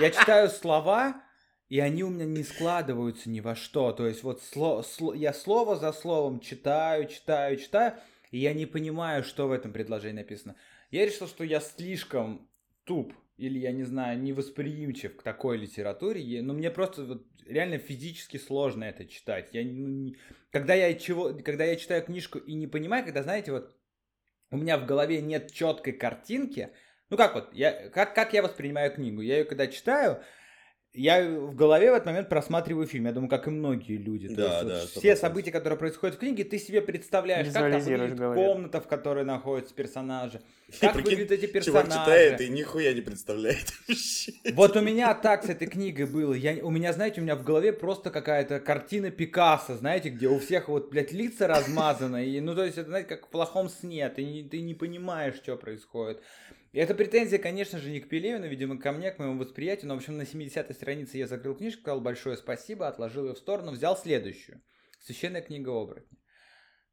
я читаю слова, и они у меня не складываются ни во что. То есть вот сло, сло, я слово за словом читаю, читаю, читаю, и я не понимаю, что в этом предложении написано. Я решил, что я слишком туп или, я не знаю, невосприимчив к такой литературе, но мне просто вот, реально физически сложно это читать. Я, ну, не... когда, я чего... когда я читаю книжку и не понимаю, когда, знаете, вот у меня в голове нет четкой картинки, ну как вот, я, как, как я воспринимаю книгу? Я ее когда читаю, я в голове в этот момент просматриваю фильм. Я думаю, как и многие люди. Да, есть, да, вот все события, которые происходят в книге, ты себе представляешь, как там выглядит комната, в которой находятся персонажи, <laughs> как Прикинь, выглядят эти персонажи. Чувак читает и нихуя не представляет <laughs> Вот у меня так с этой книгой было. Я, у меня, знаете, у меня в голове просто какая-то картина Пикассо, знаете, где у всех вот, блядь, лица размазаны. И, ну, то есть, это, знаете, как в плохом сне. Ты не, ты не понимаешь, что происходит. И эта претензия, конечно же, не к Пелевину, видимо, ко мне, к моему восприятию, но, в общем, на 70-й странице я закрыл книжку, сказал большое спасибо, отложил ее в сторону, взял следующую. Священная книга оборотня.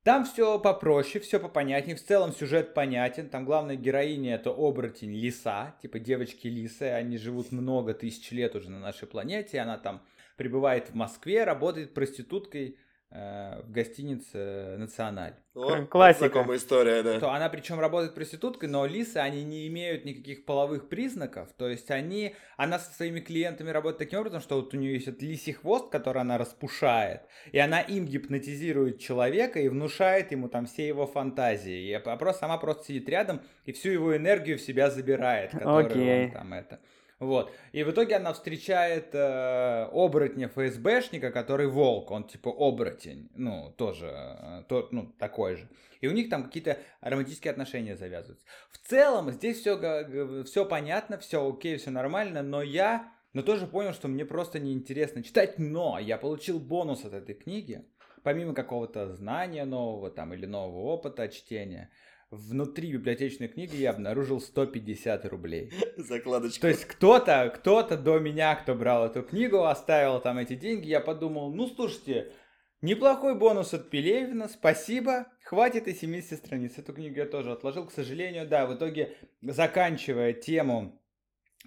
Там все попроще, все попонятнее, в целом сюжет понятен, там главная героиня это оборотень лиса, типа девочки лисы, они живут много тысяч лет уже на нашей планете, она там пребывает в Москве, работает проституткой, в гостинице «Националь». О, Классика. история, да. То она причем работает проституткой, но лисы, они не имеют никаких половых признаков. То есть они, она со своими клиентами работает таким образом, что вот у нее есть этот лисий хвост, который она распушает, и она им гипнотизирует человека и внушает ему там все его фантазии. И просто сама просто сидит рядом и всю его энергию в себя забирает, которую okay. он там это... Вот. И в итоге она встречает э, оборотня ФСБшника, который волк, он типа оборотень, ну, тоже, э, то, ну, такой же. И у них там какие-то романтические отношения завязываются. В целом, здесь все, все понятно, все окей, все нормально, но я, но тоже понял, что мне просто неинтересно читать, но я получил бонус от этой книги, помимо какого-то знания нового там или нового опыта чтения, внутри библиотечной книги я обнаружил 150 рублей. Закладочка. То есть кто-то, кто-то до меня, кто брал эту книгу, оставил там эти деньги, я подумал, ну слушайте, неплохой бонус от Пелевина, спасибо, хватит и 70 страниц. Эту книгу я тоже отложил, к сожалению, да, в итоге заканчивая тему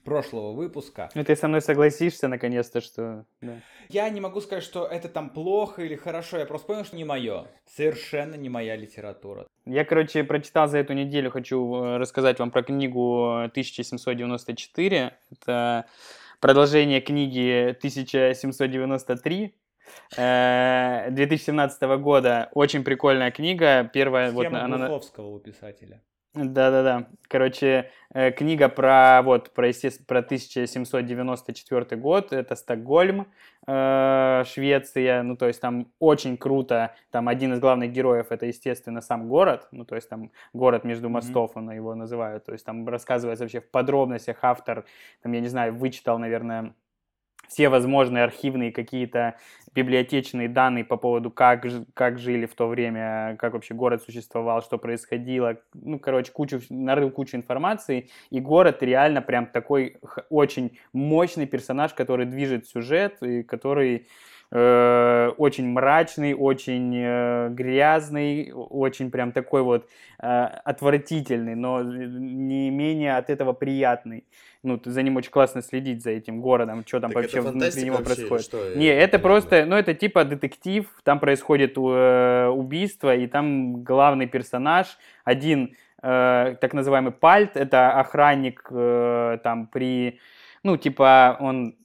прошлого выпуска. Ну, ты со мной согласишься, наконец-то, что... Да. Я не могу сказать, что это там плохо или хорошо, я просто понял, что не мое. Совершенно не моя литература. Я, короче, прочитал за эту неделю, хочу э, рассказать вам про книгу 1794. Это продолжение книги 1793. 2017 э, года. Очень прикольная книга. Первая... Схема вот, она... Глуховского у писателя. Да-да-да. Короче, э, книга про, вот, про, про 1794 год. Это Стокгольм, э, Швеция. Ну, то есть там очень круто. Там один из главных героев это, естественно, сам город. Ну, то есть там город между мостов, mm-hmm. он его называют. То есть там рассказывается вообще в подробностях автор. Там, я не знаю, вычитал, наверное, все возможные архивные какие-то библиотечные данные по поводу, как, как жили в то время, как вообще город существовал, что происходило. Ну, короче, кучу, нарыл кучу информации. И город реально прям такой очень мощный персонаж, который движет сюжет и который э, очень мрачный, очень э, грязный, очень прям такой вот э, отвратительный, но не менее от этого приятный. Ну, за ним очень классно следить, за этим городом, что там так вообще внутри него происходит. Что? Не, это просто, ну, это типа детектив, там происходит э, убийство, и там главный персонаж, один э, так называемый пальт, это охранник э, там при, ну, типа он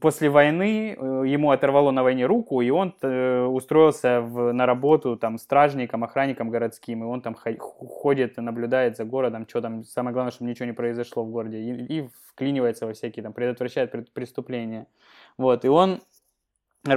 после войны э, ему оторвало на войне руку, и он э, устроился в, на работу там стражником, охранником городским, и он там ходит, наблюдает за городом, что там, самое главное, чтобы ничего не произошло в городе, и, и вклинивается во всякие, там, предотвращает преступления. Вот, и он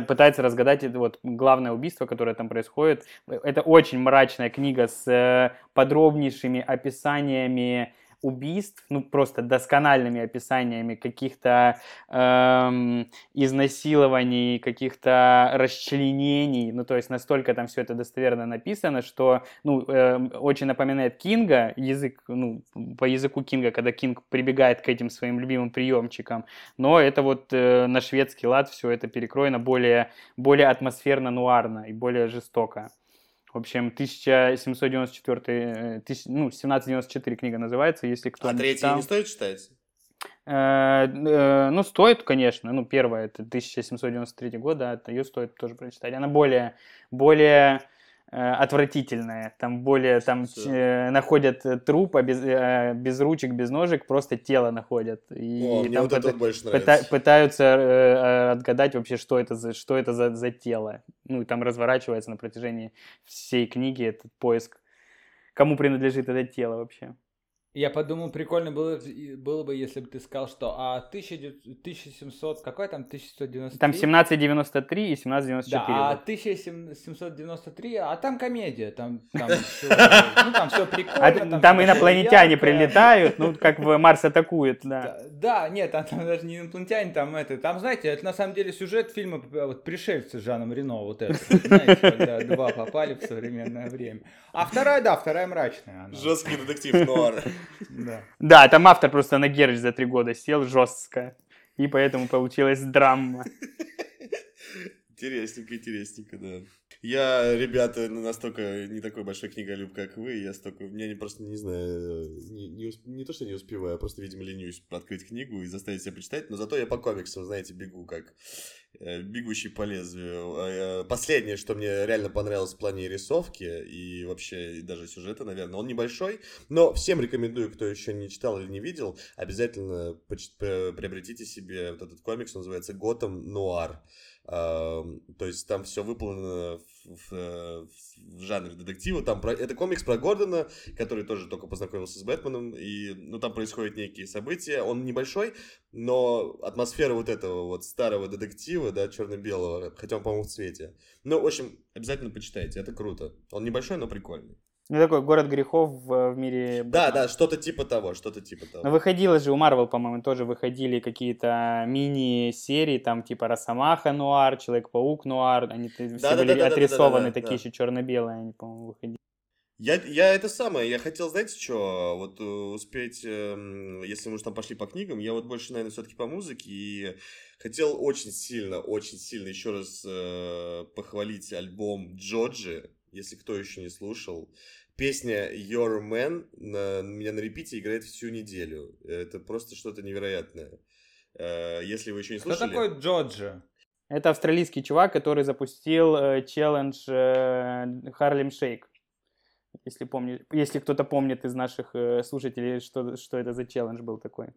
пытается разгадать вот главное убийство, которое там происходит. Это очень мрачная книга с э, подробнейшими описаниями убийств, ну просто доскональными описаниями каких-то эм, изнасилований, каких-то расчленений, ну то есть настолько там все это достоверно написано, что ну э, очень напоминает Кинга, язык, ну по языку Кинга, когда Кинг прибегает к этим своим любимым приемчикам, но это вот э, на шведский лад все это перекроено более более атмосферно-нуарно и более жестоко. В общем, 1794, тысяч, ну, 1794 книга называется, если кто А третья не стоит читать? Э, э, ну, стоит, конечно. Ну, первая, это 1793 год, да, ее стоит тоже прочитать. Она более, более Э, отвратительное. Там более, там э, находят труп, а без, э, без ручек, без ножек, просто тело находят. И О, мне вот это больше пыта, пытаются э, отгадать вообще, что это, за, что это за, за тело. Ну, и там разворачивается на протяжении всей книги этот поиск, кому принадлежит это тело вообще. Я подумал, прикольно было, было бы, если бы ты сказал, что а 1700, какой там 1793? Там 1793 и 1794. Да, а 1793, а там комедия, там, там <laughs> все, ну там все прикольно. А, там, там инопланетяне ярко. прилетают, ну как в Марс атакует, да. Да, да нет, там, там даже не инопланетяне, там это, там знаете, это на самом деле сюжет фильма вот «Пришельцы» с Жаном Рено, вот это, знаете, когда два попали в современное время. А вторая, да, вторая мрачная. Она. Жесткий детектив нуар. Да. да, там автор просто на Герч за три года сел жестко. И поэтому получилась драма. <laughs> Интересненько, интересненько, да. Я, ребята, настолько не такой большой книголюб, как вы, я столько, меня не просто, не знаю, не, не, не то, что не успеваю, а просто, видимо, ленюсь открыть книгу и заставить себя прочитать, но зато я по комиксам, знаете, бегу как э, бегущий по лезвию. А, последнее, что мне реально понравилось в плане рисовки и вообще даже сюжета, наверное, он небольшой, но всем рекомендую, кто еще не читал или не видел, обязательно приобретите себе вот этот комикс, он называется «Готэм Нуар». То есть там все выполнено в, в, в жанре детектива. Там про, это комикс про Гордона, который тоже только познакомился с Бэтменом. И ну, там происходят некие события. Он небольшой, но атмосфера вот этого вот старого детектива, да, черно-белого, хотя он, по-моему, в цвете. Ну, в общем, обязательно почитайте, это круто. Он небольшой, но прикольный. Ну, такой город грехов в, в мире... Да, да, что-то типа того, что-то типа того. Но выходило же у Марвел, по-моему, тоже выходили какие-то мини-серии, там типа Росомаха Нуар, Человек-паук Нуар, они да, все да, были да, отрисованы, такие еще черно-белые, они, по-моему, выходили. Я, я это самое, я хотел, знаете, что, вот э, успеть, эм, если мы уже там пошли по книгам, я вот больше, наверное, все-таки по музыке, и хотел очень сильно, очень сильно еще раз э, похвалить альбом Джоджи, если кто еще не слушал. Песня Your Man на, меня на репите играет всю неделю. Это просто что-то невероятное. Э, если вы еще не слушали... Кто такой Джоджи? Это австралийский чувак, который запустил э, челлендж Харлем Шейк. Если, помни, если кто-то помнит из наших э, слушателей, что, что это за челлендж был такой.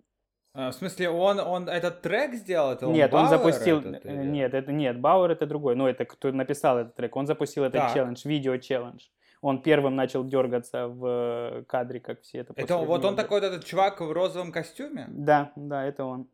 А, в смысле, он, он этот трек сделал? Это он нет, Бауэр он запустил... Этот, или... Нет, это нет, Бауэр это другой. Ну, это кто написал этот трек. Он запустил этот так. челлендж, видео-челлендж. Он первым начал дергаться в э, кадре, как все это Это вот он такой, этот чувак в розовом костюме? Да, да, это он.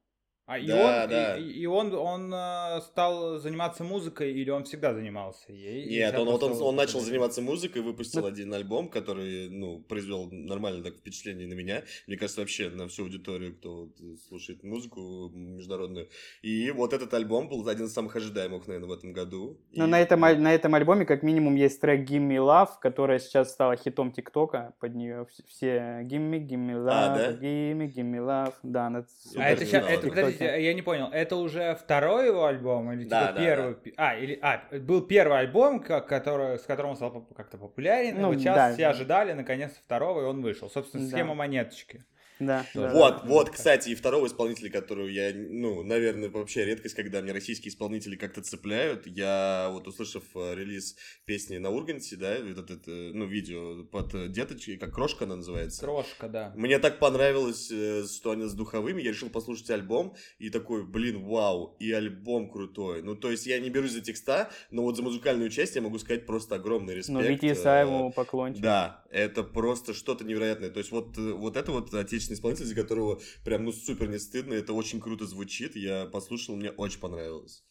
А и да, он, да. И, и он, он э, стал заниматься музыкой или он всегда занимался ей? Нет, он, вот он, он начал заниматься музыкой, выпустил ну, один альбом, который, ну, произвел нормальное так впечатление на меня. Мне кажется, вообще на всю аудиторию, кто вот слушает музыку международную. И вот этот альбом был один из самых ожидаемых, наверное, в этом году. Ну, и... на этом, на этом альбоме как минимум есть трек Gimme Love, которая сейчас стала хитом ТикТока. Под нее все Gimme, Gimme Love, а, да? Gimme, Gimme Love. Да, она а это, сейчас, это, подождите, я не понял, это уже второй его альбом или да, типа да, первый? Да. А, или а, был первый альбом, который, с которым он стал как-то популярен, ну, и вот сейчас да, все ожидали наконец второго, и он вышел. Собственно, схема да. монеточки. Да. да вот, да, вот, да. кстати, и второго исполнителя, которую я, ну, наверное, вообще редкость, когда мне российские исполнители как-то цепляют. Я вот услышав э, релиз песни на Урганте, да, вот это, ну, видео под э, деточки, как Крошка она называется. Крошка, да. Мне так понравилось, э, что они с духовыми, я решил послушать альбом, и такой, блин, вау, и альбом крутой. Ну, то есть я не берусь за текста, но вот за музыкальную часть я могу сказать просто огромный респект. Ну, Вити Исаеву поклончик. Да, это просто что-то невероятное. То есть вот, вот это вот отечественный исполнитель, за которого прям, ну, супер не стыдно, это очень круто звучит, я послушал, мне очень понравилось.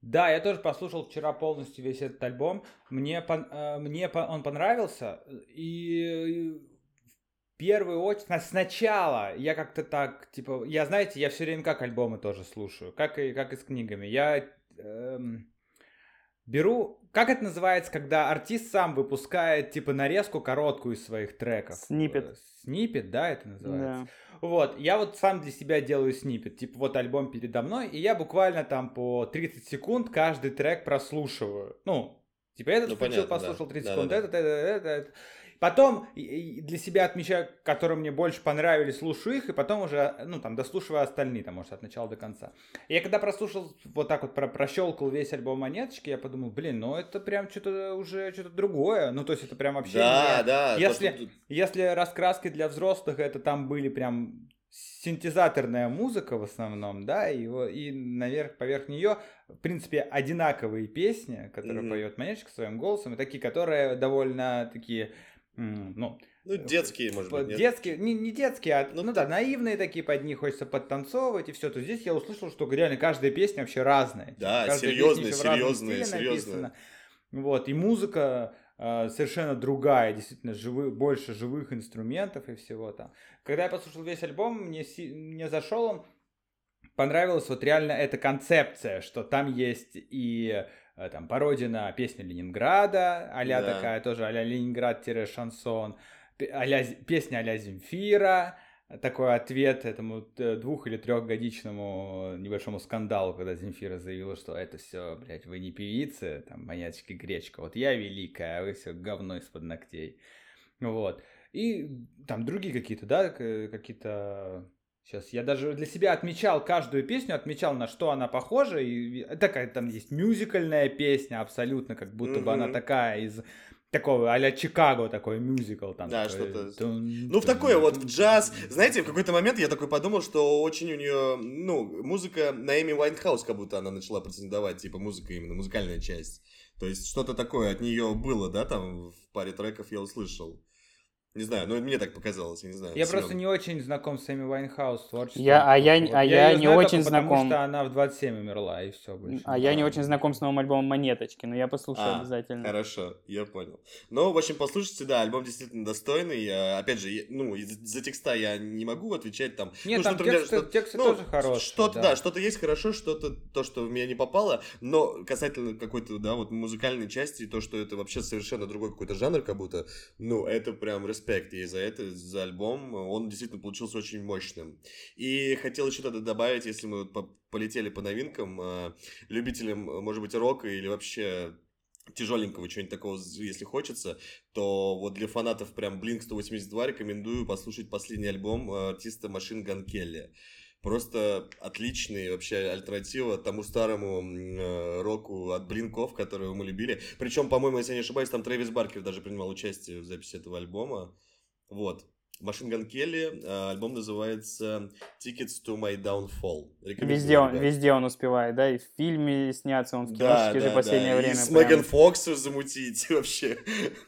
Да, я тоже послушал вчера полностью весь этот альбом. Мне, э, мне он понравился. И в первую очередь, сначала я как-то так, типа, я, знаете, я все время как альбомы тоже слушаю, как и, как и с книгами. Я эм, беру, как это называется, когда артист сам выпускает, типа, нарезку короткую из своих треков? Снипет. Снипет, да, это называется? Да. Вот, я вот сам для себя делаю снипет, типа, вот альбом передо мной, и я буквально там по 30 секунд каждый трек прослушиваю. Ну, типа, этот ну, включил, понятно, послушал 30 да. секунд, да, да, этот, этот, этот, этот. Потом для себя отмечаю, которые мне больше понравились, слушаю их, и потом уже, ну, там, дослушиваю остальные, там, может, от начала до конца. Я когда прослушал, вот так вот про прощелкал весь альбом «Монеточки», я подумал, блин, ну, это прям что-то уже, что-то другое. Ну, то есть, это прям вообще... Да, не... да. Если, то, если раскраски для взрослых, это там были прям синтезаторная музыка в основном, да, и, и наверх, поверх нее, в принципе, одинаковые песни, которые mm-hmm. поет Монеточка своим голосом, и такие, которые довольно такие ну, ну, детские, может быть, нет? Детские, не, не детские, а, ну, ну да, наивные такие, под них хочется подтанцовывать и все. То здесь я услышал, что реально каждая песня вообще разная. Да, каждая серьезная, серьезная, серьезная. Вот, и музыка э, совершенно другая, действительно, живы, больше живых инструментов и всего там. Когда я послушал весь альбом, мне, мне зашел он, понравилась вот реально эта концепция, что там есть и Э, там пародия на песню Ленинграда, а-ля да. такая тоже, а-ля Ленинград-шансон, а песня а-ля Земфира, такой ответ этому двух- или трехгодичному небольшому скандалу, когда Земфира заявила, что это все, блядь, вы не певицы, там, маньячки гречка, вот я великая, а вы все говно из-под ногтей. Вот. И там другие какие-то, да, какие-то Сейчас я даже для себя отмечал каждую песню, отмечал на что она похожа. И такая там есть мюзикальная песня, абсолютно, как будто mm-hmm. бы она такая из такого а-ля Чикаго такой мюзикл там. Да, что-то. Ну, в такое вот в джаз. Знаете, в какой-то момент я такой подумал, что очень у нее, ну, музыка на Эми Уайнхаус, как будто она начала претендовать, типа музыка именно, музыкальная часть. То есть что-то такое от нее было, да, там в паре треков я услышал. Не знаю, но мне так показалось, я не знаю. Я Семен. просто не очень знаком с Эми Вайнхаус творчеством. Я, а я, вот. а я, я не очень знаком. Потому что она в 27 умерла, и все больше. А я не очень знаком с новым альбомом Монеточки, но я послушаю а, обязательно. Хорошо, я понял. Ну, в общем, послушайте, да, альбом действительно достойный. Опять же, ну, за текста я не могу отвечать там. Нет, ну, там тексты, что тексты ну, тоже хорошие. Что-то, да. да, что-то есть хорошо, что-то то, что в меня не попало, но касательно какой-то, да, вот музыкальной части, то, что это вообще совершенно другой какой-то жанр, как будто, ну, это прям респект ей за это за альбом. Он действительно получился очень мощным. И хотел еще тогда добавить, если мы полетели по новинкам, э, любителям, может быть, рока или вообще тяжеленького, чего-нибудь такого, если хочется, то вот для фанатов прям Blink 182 рекомендую послушать последний альбом э, артиста Машин Ган Келли. Просто отличный вообще альтернатива тому старому э, року от Блинков, которого мы любили. Причем, по-моему, если я не ошибаюсь, там Трэвис Баркер даже принимал участие в записи этого альбома. Вот. Machine Gun Kelly, альбом называется Tickets to My Downfall. Везде он, везде он успевает, да, и в фильме сняться, он в киношке да, же да, последнее да. время. И с прям... Меган Фоксу замутить <laughs> вообще.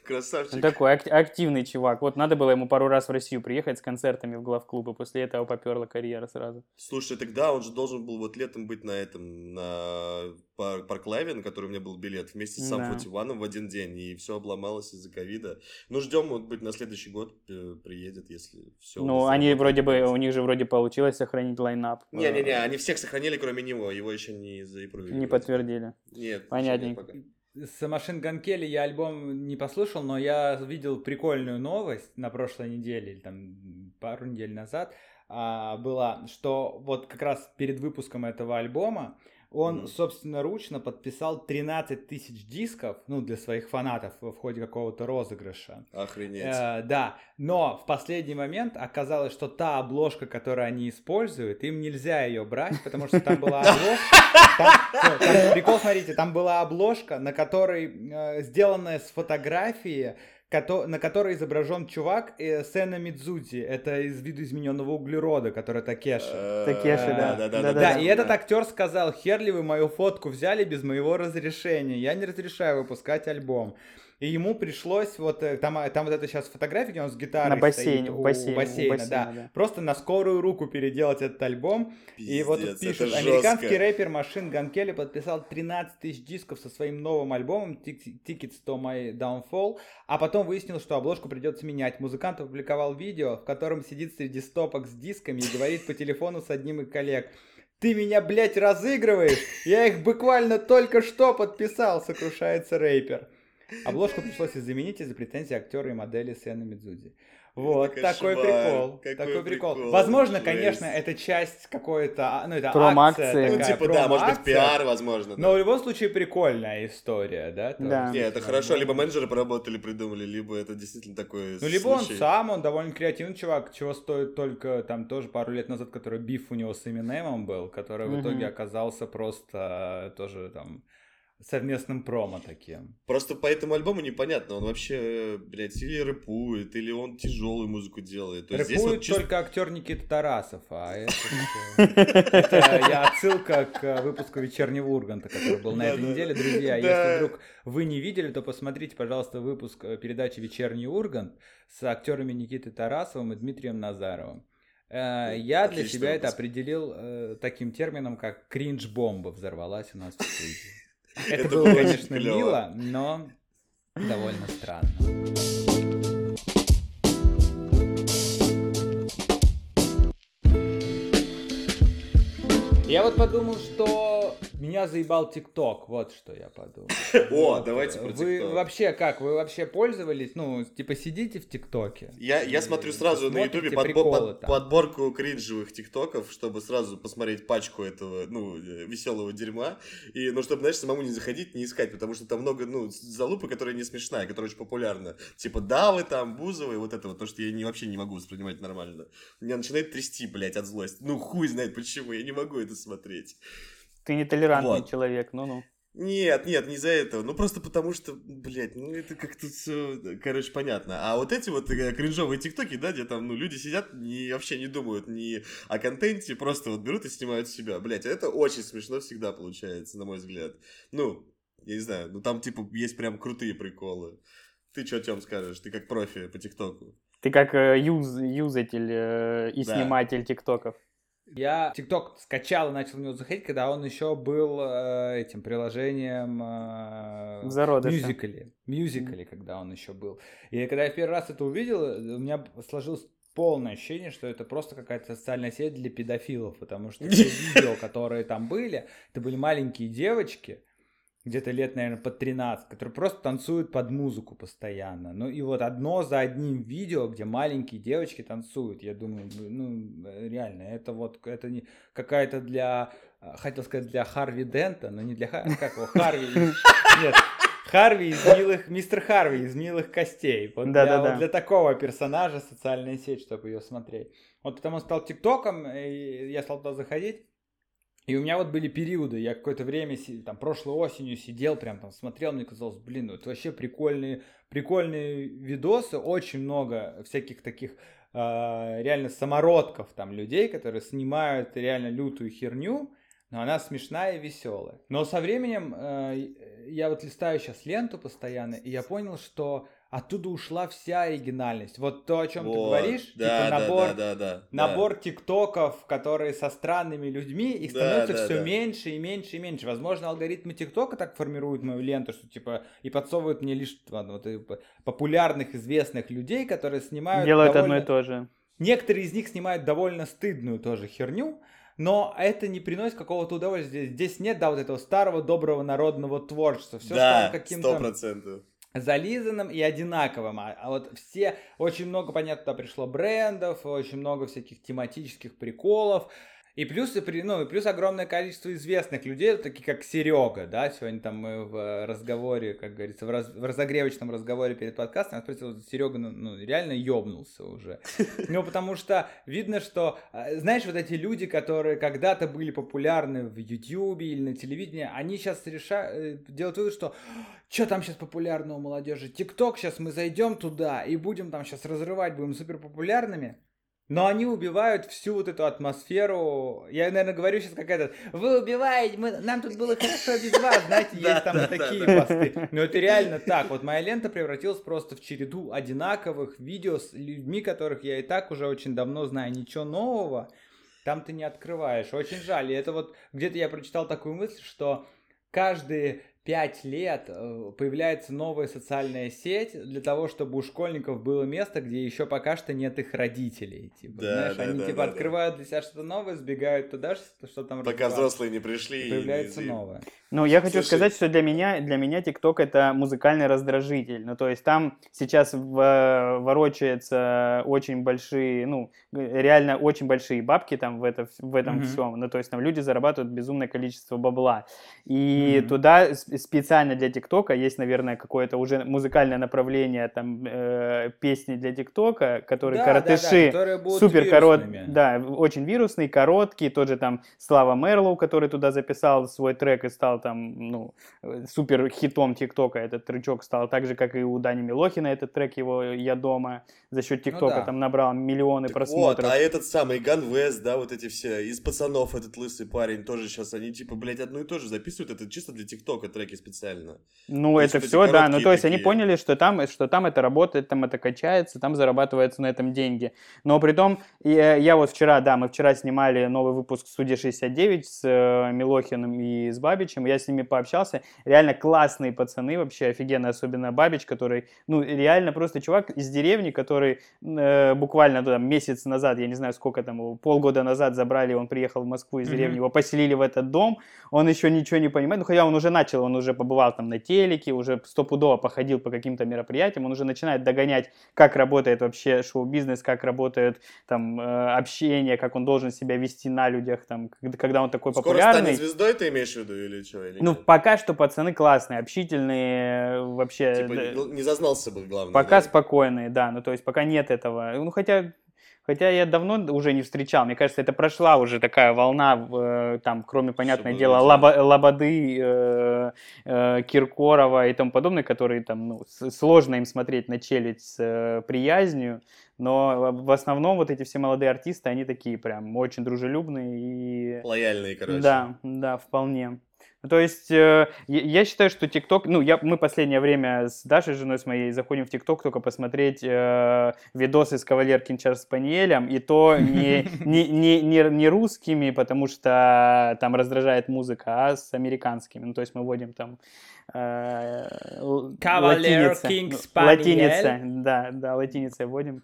Красавчик. Он такой ак- активный чувак. Вот надо было ему пару раз в Россию приехать с концертами в главклубы, после этого поперла карьера сразу. Слушай, тогда он же должен был вот летом быть на этом, на Park Live -е, на который у меня был билет, вместе с Sum да. Forty-One -ом в один день, и все обломалось из-за ковида. Ну, ждем, вот быть на следующий год э, приедет, если все. Ну, они вроде бы, у них же вроде получилось сохранить лайнап. Не-не-не, они всех сохранили, кроме него, его еще не заипрувили. Не подтвердили. Нет. Понятненько. С Машин Ганкели я альбом не послушал, но я видел прикольную новость на прошлой неделе, или там пару недель назад, а, была, что вот как раз перед выпуском этого альбома он mm-hmm. собственноручно подписал 13 тысяч дисков, ну, для своих фанатов в ходе какого-то розыгрыша. Охренеть. Э, да, но в последний момент оказалось, что та обложка, которую они используют, им нельзя ее брать, потому что там была обложка. Там, там, прикол, смотрите, там была обложка, на которой э, сделанная с фотографии на которой изображен чувак э, Сэна Мидзути. Это из видоизмененного углерода, который Такеши. Э, Такеши, да. Да, да, да. И этот актер сказал, херли вы мою фотку взяли без моего разрешения. Я не разрешаю выпускать альбом и ему пришлось вот э, там, там вот это сейчас фотография, где он с гитарой на бассейне, стоит у бассейна, бассейна, у бассейна да. да. Просто на скорую руку переделать этот альбом. Пиздец, и вот тут пишут, американский жестко. рэпер Машин Ганкели подписал 13 тысяч дисков со своим новым альбомом Tickets to My Downfall, а потом выяснил, что обложку придется менять. Музыкант опубликовал видео, в котором сидит среди стопок с дисками и говорит по телефону с одним из коллег. Ты меня, блядь, разыгрываешь? Я их буквально только что подписал, сокрушается рэпер. Обложку пришлось заменить из-за претензий актера и модели Сэна Мидзуди. Вот, Кошмар. такой прикол. Какой такой прикол. прикол. Возможно, жесть. конечно, это часть какой-то, а, ну, это акция такая, Ну, типа, да, может быть, пиар, возможно. Но да. в любом случае прикольная история, да? да. Не, это хорошо, либо менеджеры поработали, придумали, либо это действительно такой Ну, либо случай. он сам, он довольно креативный чувак, чего стоит только там тоже пару лет назад, который биф у него с Эминемом был, который в итоге оказался просто тоже там совместным промо таким. Просто по этому альбому непонятно, он вообще, блядь, или рэпует, или он тяжелую музыку делает. То рэпует вот чисто... только актер Никита Тарасов, а <laughs> это, я отсылка к выпуску «Вечернего Урганта», который был на этой неделе. Друзья, если вдруг вы не видели, то посмотрите, пожалуйста, выпуск э, передачи «Вечерний Ургант» с актерами Никитой Тарасовым и Дмитрием Назаровым. Э, я для себя это определил э, таким термином, как кринж-бомба взорвалась у нас в студии. Это, было, конечно, мило, но довольно странно. Я вот подумал, что меня заебал ТикТок, вот что я подумал. <laughs> О, давайте про Вы вообще как, вы вообще пользовались, ну, типа сидите в ТикТоке? Я, я смотрю сразу на Ютубе подбор, под, подборку кринжевых ТикТоков, чтобы сразу посмотреть пачку этого, ну, веселого дерьма. И, ну, чтобы, знаешь, самому не заходить, не искать, потому что там много, ну, залупы, которая не смешная, которая очень популярна. Типа Давы там, Бузовы, вот это вот, то, что я не, вообще не могу воспринимать нормально. Меня начинает трясти, блядь, от злости. Ну, хуй знает почему, я не могу это смотреть. Ты нетолерантный вот. человек, ну-ну. Нет, нет, не из-за этого. Ну, просто потому что, блядь, ну, это как-то все, короче, понятно. А вот эти вот э, кринжовые тиктоки, да, где там, ну, люди сидят и вообще не думают ни о контенте, просто вот берут и снимают себя. Блядь, это очень смешно всегда получается, на мой взгляд. Ну, я не знаю, ну, там, типа, есть прям крутые приколы. Ты что, Тём, скажешь? Ты как профи по ТикТоку. Ты как э, юз, юзатель э, и да. сниматель ТикТоков. Я TikTok скачал и начал в него заходить, когда он еще был э, этим приложением э, мюзикали. Мюзикали, когда он еще был. И когда я первый раз это увидел, у меня сложилось полное ощущение, что это просто какая-то социальная сеть для педофилов, потому что все видео, которые там были, это были маленькие девочки, где-то лет, наверное, под 13, которые просто танцуют под музыку постоянно. Ну и вот одно за одним видео, где маленькие девочки танцуют. Я думаю, ну реально, это вот это не какая-то для, хотел сказать для Харви Дента, но не для Харви, как его, Харви, нет, Харви из милых, мистер Харви из милых костей. Вот, Да, для, да, вот да. для такого персонажа социальная сеть, чтобы ее смотреть. Вот потом он стал ТикТоком, и я стал туда заходить. И у меня вот были периоды, я какое-то время, там, прошлой осенью сидел, прям там смотрел, мне казалось, блин, ну это вообще прикольные, прикольные видосы, очень много всяких таких а, реально самородков там людей, которые снимают реально лютую херню, но она смешная и веселая. Но со временем э, я вот листаю сейчас ленту постоянно, и я понял, что оттуда ушла вся оригинальность. Вот то, о чем ты Вот, говоришь, да, типа да, набор, да, да, да, набор тиктоков, которые со странными людьми, их Да, становится да, все да. меньше и меньше и меньше. Возможно, алгоритмы тиктока так формируют мою ленту, что типа и подсовывают мне лишь ладно, вот, э, популярных, известных людей, которые снимают Делают довольно- одно и то же. Некоторые из них снимают довольно стыдную тоже херню, но это не приносит какого-то удовольствия. Здесь нет, да, вот этого старого доброго народного творчества. Все да, стало сто каким-то процентов. Зализанным и одинаковым. А, а вот все, очень много, понятно, туда пришло брендов, очень много всяких тематических приколов. И плюс, ну, и плюс огромное количество известных людей, такие как Серега, да, сегодня там мы в э, разговоре, как говорится, в, раз- в разогревочном разговоре перед подкастом, я спросил, Серега, ну, ну, реально ёбнулся уже. <laughs> Ну, потому что видно, что, э, знаешь, вот эти люди, которые когда-то были популярны в Ютьюбе или на телевидении, они сейчас решают, делают вывод, что что там сейчас популярно у молодежи? ТикТок, сейчас мы зайдем туда и будем там сейчас разрывать, будем супер популярными. Но они убивают всю вот эту атмосферу. Я, наверное, говорю сейчас как этот. Вы убиваете, мы, нам тут было хорошо без вас. Знаете, <laughs> есть там такие посты. Но это реально так. Вот моя лента превратилась просто в череду одинаковых видео с людьми, которых я и так уже очень давно знаю. Ничего нового там ты не открываешь. Очень жаль. И это вот где-то я прочитал такую мысль, что каждые пять лет э, появляется новая социальная сеть для того, чтобы у школьников было место, где еще пока что нет их родителей. Типа, Да, знаешь, да, они да, типа да, да. открывают для себя что-то новое, сбегают туда, что, там Пока взрослые не пришли. И и появляется не- новое. Ну, я хочу Слушай. сказать, что для меня, для меня TikTok это музыкальный раздражитель. Ну, то есть там сейчас в- ворочаются очень большие, ну, реально очень большие бабки там в, это, в этом Мгм. всем. Ну, то есть там люди зарабатывают безумное количество бабла. И Мгм. туда специально для ТикТока есть, наверное, какое-то уже музыкальное направление, там, э, песни для ТикТока, которые Да, да, да, коротыши которые будут супер корот, вирусными. да, очень вирусный, короткий, тот же там Слава Мерлоу, который туда записал свой трек и стал там, ну, супер хитом ТикТока, этот трючок стал, так же, как и у Дани Милохина этот трек его «Я дома» за счет ТикТока да. там набрал миллионы Так просмотров. Вот, а этот самый Ганвест, да, вот эти все, из пацанов этот лысый парень тоже сейчас, они типа, блядь, одно и то же записывают, это чисто для ТикТока треки специально. Ну, То есть это эти все, да. Ну, то есть они такие. поняли, что там, что там это работает, там это качается, там зарабатывается на этом деньги. Но при том, я, я вот вчера, да, мы вчера снимали новый выпуск «Студия 69» с э, Милохиным и с Бабичем. Я с ними пообщался. Реально классные пацаны вообще, офигенно. Особенно Бабич, который, ну, реально просто чувак из деревни, который э, буквально там, месяц назад, я не знаю сколько там, полгода назад забрали, он приехал в Москву из Мгм. деревни, его поселили в этот дом, он еще ничего не понимает, ну хотя он уже начал, он уже побывал там на телеке, уже стопудово походил по каким-то мероприятиям, он уже начинает догонять, как работает вообще шоу-бизнес, как работает там э, общение, как он должен себя вести на людях, там, когда, он такой Скоро популярный. станет звездой, ты имеешь в виду, или что? Или Ну, нет? пока что пацаны классные, общительные, э, вообще. Типа, да, не, не зазнался бы, главное. Пока да. спокойные, да, ну то есть пока нет этого. Ну хотя, хотя я давно уже не встречал, мне кажется, это прошла уже такая волна, э, там, кроме, понятное дело, люди- Лоба- Лободы, э, э, Киркорова и тому подобное, которые там, ну, сложно им смотреть на челюсть с э, приязнью, но в основном вот эти все молодые артисты, они такие прям очень дружелюбные и... Лояльные, короче. Да, да, вполне. Ну, То есть э, я считаю, что ТикТок, ну, я, мы последнее время с Дашей, женой с моей, заходим в ТикТок только посмотреть э, видосы с кавалер Кинчар Спаниелем, и то не, <laughs> не, не, не, не русскими, потому что там раздражает музыка, а с американскими. Ну, то есть мы вводим там э, Cavalier латиница. Ну. Латиница, да, да, латиницей вводим.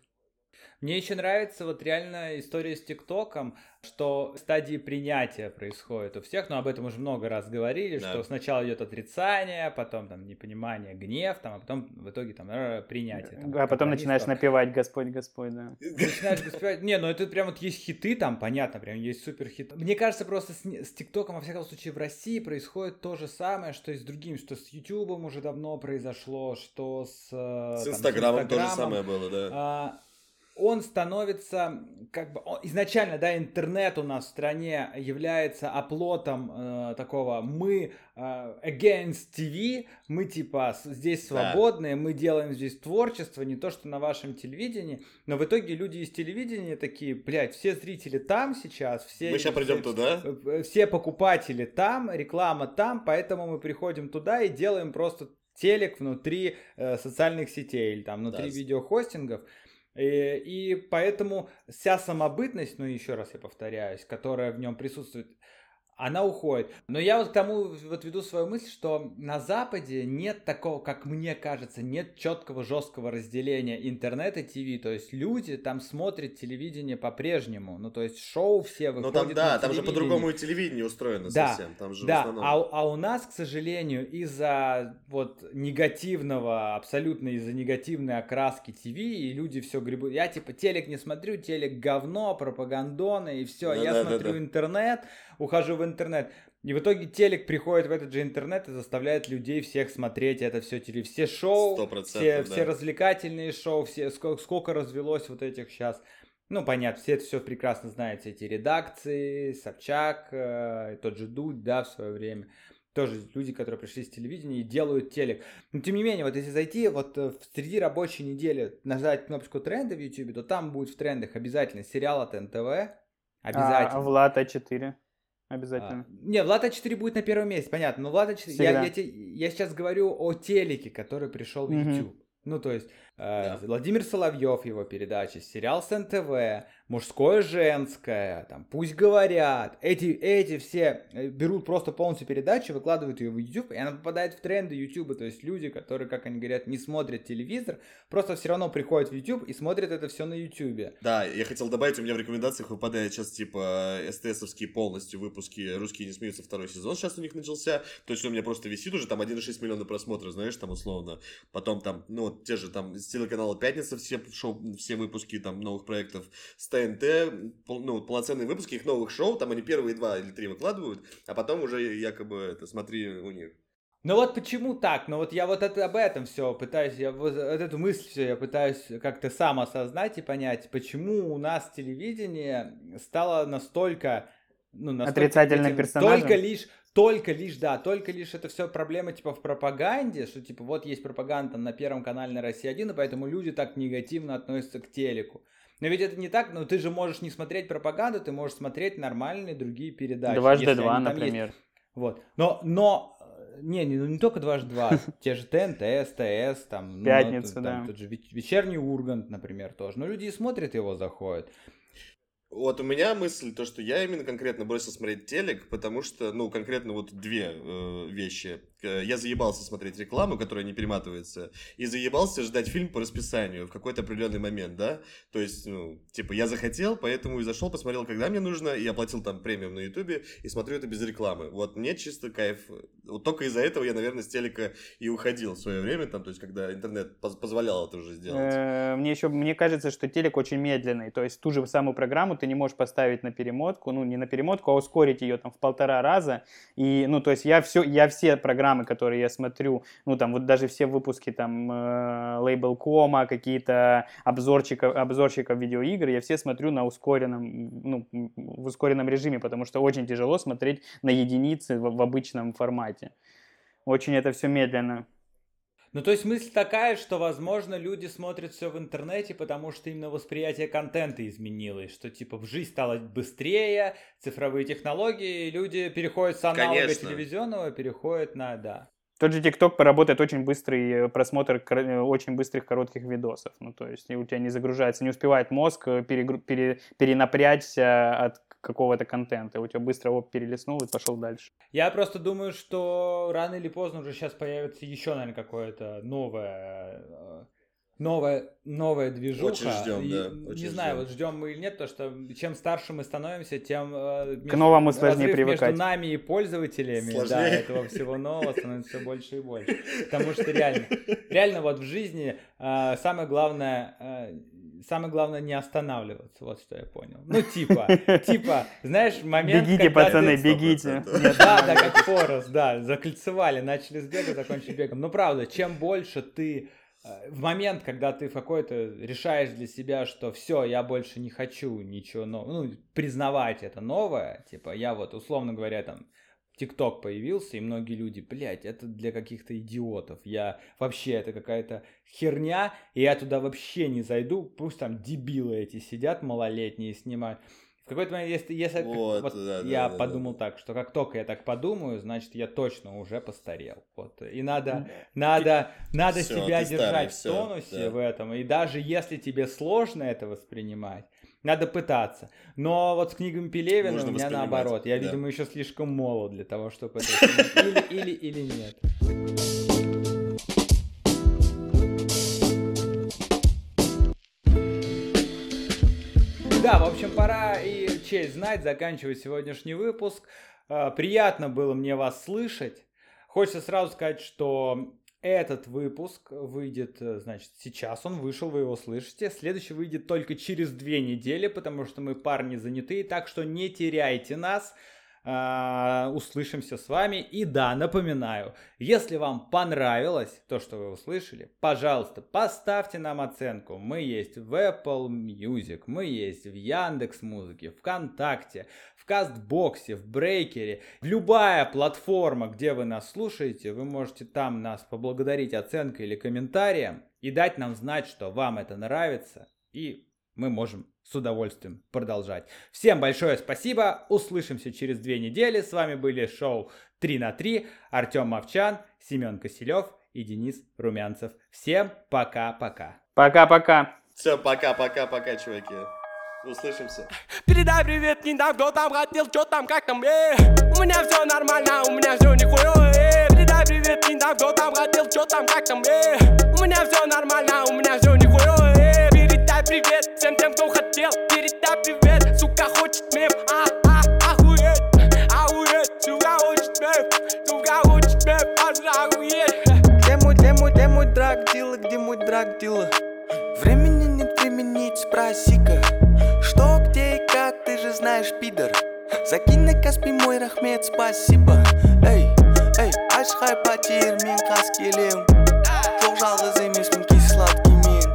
Мне еще нравится вот реально история с ТикТоком, что стадии принятия происходит у всех, но об этом уже много раз говорили, да. что сначала идет отрицание, потом там непонимание, гнев, там, а потом в итоге там принятие. Там, а потом начинаешь напевать Господь, Господь, да. Начинаешь напевать, не, ну это прям вот есть хиты там, понятно, прям есть супер хиты. Мне кажется, просто с, с ТикТоком, во всяком случае, в России происходит то же самое, что и с другим, что с Ютубом уже давно произошло, что с... Э, с Инстаграмом то же самое было, да. А, он становится, как бы, изначально, да, интернет у нас в стране является оплотом э, такого, мы э, against TV, мы типа здесь свободные, да. мы делаем здесь творчество, не то, что на вашем телевидении, но в итоге люди из телевидения такие, блядь, все зрители там сейчас, все... Мы сейчас придем туда? Э, все покупатели там, реклама там, поэтому мы приходим туда и делаем просто телек внутри э, социальных сетей или там внутри да. видеохостингов. И, э, и поэтому вся самобытность, ну еще раз я повторяюсь, которая в нем присутствует, она уходит. Но я вот к тому вот веду свою мысль, что на Западе нет такого, как мне кажется, нет четкого жесткого разделения интернета и ТВ. То есть люди там смотрят телевидение по-прежнему. Ну, то есть шоу все выходят Ну, там, да, там же по-другому и телевидение устроено да, совсем. Там же да, основном... а, а у нас, к сожалению, из-за вот негативного, абсолютно из-за негативной окраски ТВ, и люди все гребут. Я типа телек не смотрю, телек говно, пропагандоны, и все. Да, я да, смотрю да, да. интернет, ухожу в интернет. И в итоге телек приходит в этот же интернет и заставляет людей всех смотреть это все теле, все шоу, все, да. все развлекательные шоу, все сколько, сколько развелось вот этих сейчас. Ну, понятно, все это все прекрасно знаете, эти редакции, Собчак, э, тот же Дудь, да, в свое время. Тоже люди, которые пришли с телевидения и делают телек. Но тем не менее, вот если зайти вот э, среди рабочей недели, нажать кнопочку тренды в YouTube, то там будет в трендах обязательно сериал от НТВ. А, обязательно. А, Влад А4. Обязательно. А, не, Влад А4 будет на первом месте, понятно. Но Влад А4... Я, я, я сейчас говорю о телеке, который пришел в YouTube. Mm-hmm. Ну, то есть, да. Владимир Соловьев, его передачи, сериал с НТВ, мужское, женское, там, пусть говорят. Эти, эти все э, берут просто полностью передачу, выкладывают ее в YouTube, и она попадает в тренды YouTube. То есть люди, которые, как они говорят, не смотрят телевизор, просто все равно приходят в YouTube и смотрят это все на YouTube. Да, я хотел добавить, у меня в рекомендациях выпадает сейчас типа СТСовские полностью выпуски «Русские не смеются» второй сезон сейчас у них начался. То есть у меня просто висит уже там 1,6 миллиона просмотров, знаешь, там условно. Потом там, ну, те же там с телеканала «Пятница» все, шоу, все выпуски там новых проектов, с ТНТ, ну, полноценные выпуски их новых шоу, там они первые два или три выкладывают, а потом уже якобы это смотри у них. Ну вот почему так? Ну вот я вот это, об этом все пытаюсь, я вот, вот эту мысль все я пытаюсь как-то сам осознать и понять, почему у нас телевидение стало настолько ну, настолько отрицательным персонажем. Только лишь, только лишь, да, только лишь это все проблема типа в пропаганде, что типа вот есть пропаганда на Первом канале на России 1, и поэтому люди так негативно относятся к телеку. Но ведь это не так, но ты же можешь не смотреть пропаганду, ты можешь смотреть нормальные другие передачи. Дважды два, например. Есть. Вот. Но, но не, не, ну не только дважды два, <laughs> те же ТНТ, СТС, там, ну, Пятница, ну, да. Тот же вечерний Ургант, например, тоже. Но люди смотрят его, заходят. Вот у меня мысль, то, что я именно конкретно бросил смотреть телек, потому что, ну, конкретно вот две э, вещи. Я заебался смотреть рекламу, которая не перематывается, и заебался ждать фильм по расписанию в какой-то определенный момент, да? То есть, ну, типа, я захотел, поэтому и зашел, посмотрел, когда мне нужно, и оплатил там премиум на ютубе, и смотрю это без рекламы. Вот мне чисто кайф. Вот только из-за этого я, наверное, с телека и уходил в свое время, там, то есть, когда интернет позволял это уже сделать. Э, мне еще, мне кажется, что телек очень медленный, то есть, ту же самую программу ты не можешь поставить на перемотку, ну, не на перемотку, а ускорить ее там в полтора раза, и, ну, то есть, я все, я все программы программы, которые я смотрю, ну, там, вот даже все выпуски, там, э, Label.com, какие-то обзорчиков, обзорчиков видеоигр, я все смотрю на ускоренном, ну, в ускоренном режиме, потому что очень тяжело смотреть на единицы в, в обычном формате. Очень это все медленно. Ну, то есть мысль такая, что, возможно, люди смотрят все в интернете, потому что именно восприятие контента изменилось, что, типа, жизнь стала быстрее, цифровые технологии, люди переходят с аналога Конечно. телевизионного, переходят на, да. Тот же ТикТок поработает очень быстрый просмотр очень быстрых коротких видосов. Ну, то есть у тебя не загружается, не успевает мозг перегру- пере- перенапрячься от какого-то контента, у тебя быстро его перелистнул и пошел дальше. Я просто думаю, что рано или поздно уже сейчас появится еще, наверное, какое-то новое э, новая, новая движуха. Очень ждем, И да, Не очень знаю, ждем. вот ждем мы или нет, то что чем старше мы становимся, тем э, между- новому сложнее привыкать. между нами и пользователями, да, этого всего нового становится все больше и больше. Потому что реально, реально вот в жизни э, самое главное, э, самое главное не останавливаться, вот что я понял. Ну типа, <laughs> типа, знаешь, момент, Бегите, пацаны, бегите. 100%. Нет, да, да, как Форест, да, закольцевали, начали с бега, закончили бегом. Но правда, чем больше ты э, в момент, когда ты в какой-то решаешь для себя, что все, я больше не хочу ничего нового, ну, признавать это новое, типа, я вот, условно говоря, там, ТикТок появился, и многие люди, блядь, это для каких-то идиотов. Я вообще, это какая-то херня, и я туда вообще не зайду. Пусть там дебилы эти сидят малолетние снимают. В какой-то момент, если, если как- Вот, вот да, я да, подумал да. так, что как только я так подумаю, значит, я точно уже постарел. Вот. И надо, надо, надо Всё, себя старый, держать всё, в тонусе да. в этом. И даже если тебе сложно это воспринимать, надо пытаться. Но вот с книгами Пелевина Нужно у меня наоборот. Я, да. видимо, еще слишком молод для того, чтобы это. Или, или, или нет. Да, в общем, пора и честь знать, заканчивать сегодняшний выпуск. А, Приятно было мне вас слышать. Хочется сразу сказать, что этот выпуск выйдет, э, значит, сейчас он вышел, вы его слышите. Следующий выйдет только через две недели, потому что мы парни занятые, так что не теряйте нас. А, услышимся с вами. И да, напоминаю, если вам понравилось то, что вы услышали, пожалуйста, поставьте нам оценку. Мы есть в Apple Music, мы есть в Яндекс Музыке, ВКонтакте, Кастбоксе, в Брейкере. Любая платформа, где вы нас слушаете, вы можете там нас поблагодарить оценкой или комментарием и дать нам знать, что вам это нравится. И мы можем с удовольствием продолжать. Всем большое спасибо. Услышимся через две недели. С вами были шоу 3 на 3. Артем Мовчан, Семен Киселев и Денис Румянцев. Всем пока-пока. Пока-пока. Все, пока-пока-пока, чуваки. Услышимся. Передай привет, не дам, кто там хотел, что там, как там, э? У меня все нормально, у меня все нихуя, э? Передай привет, не дам, кто там хотел, что там, как там, э? У меня все нормально, у меня все нихуя, э? Передай привет всем тем, кто хотел Передай привет, сука, хочет мем, а, а, охуеть Охуеть, сука, хочет мем, сука, хочет мем, аж охуеть. Где мой, где мой, где мой драг где мой драг? Времени нет времени, спроси-ка знаешь, пидор. Закинь на Каспий мой рахмет, спасибо. Эй, эй, ашхай потер, мен қас келем Жоқ жалғыз емеспін кей сладкий мен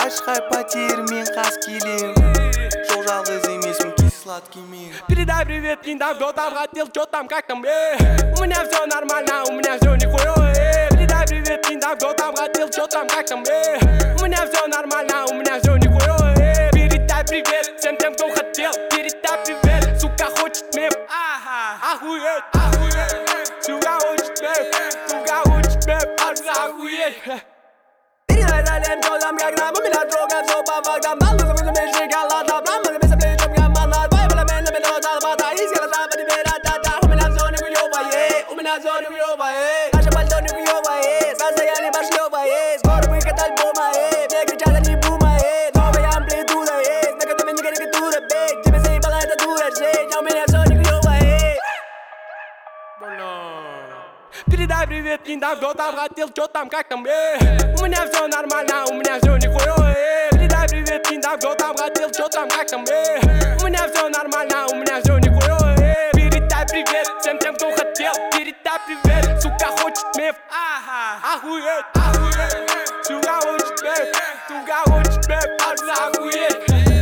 Ашхай потер, мен қас келем Жоқ жалғыз емеспін кей сладкий мен Передай привет, не кто там хотел, что там, как там, э. У меня все нормально, у меня все нихуя, э. Передай привет, не кто там хотел, что там, как там, э. У меня все нормально, у меня все нихуя, э. Передай привет всем тем, кто хотел Ага, охуеть, охуеть Сука, хочет мем, сука, хочет мем Аж охуеть Передай далее, кто там, как нам, у меня трогает все по фактам Дал бы забыл, мне шоколада, прям, мы без плечом, я манат Бай, бля, мен, на меня зарплата, из города, по тебе, ра-та-та У меня все нихуевое, у меня все нихуевое Наше пальто нихуевое, состояние пошлевое Скоро выход альбома, э, мне кричат, они бума, Передай привет, не дам, кто там хотел, что там, как там, э? У меня все нормально, у меня все нихуя, э? Передай привет, не дам, кто там хотел, что там, как там, э? У меня все нормально, у меня все нихуя, э? Передай привет всем тем, кто хотел Передай привет, сука, хочет меф. Ага, охуеть, охуеть Сука, хочет меф, сука, хочет меф Аж охуеть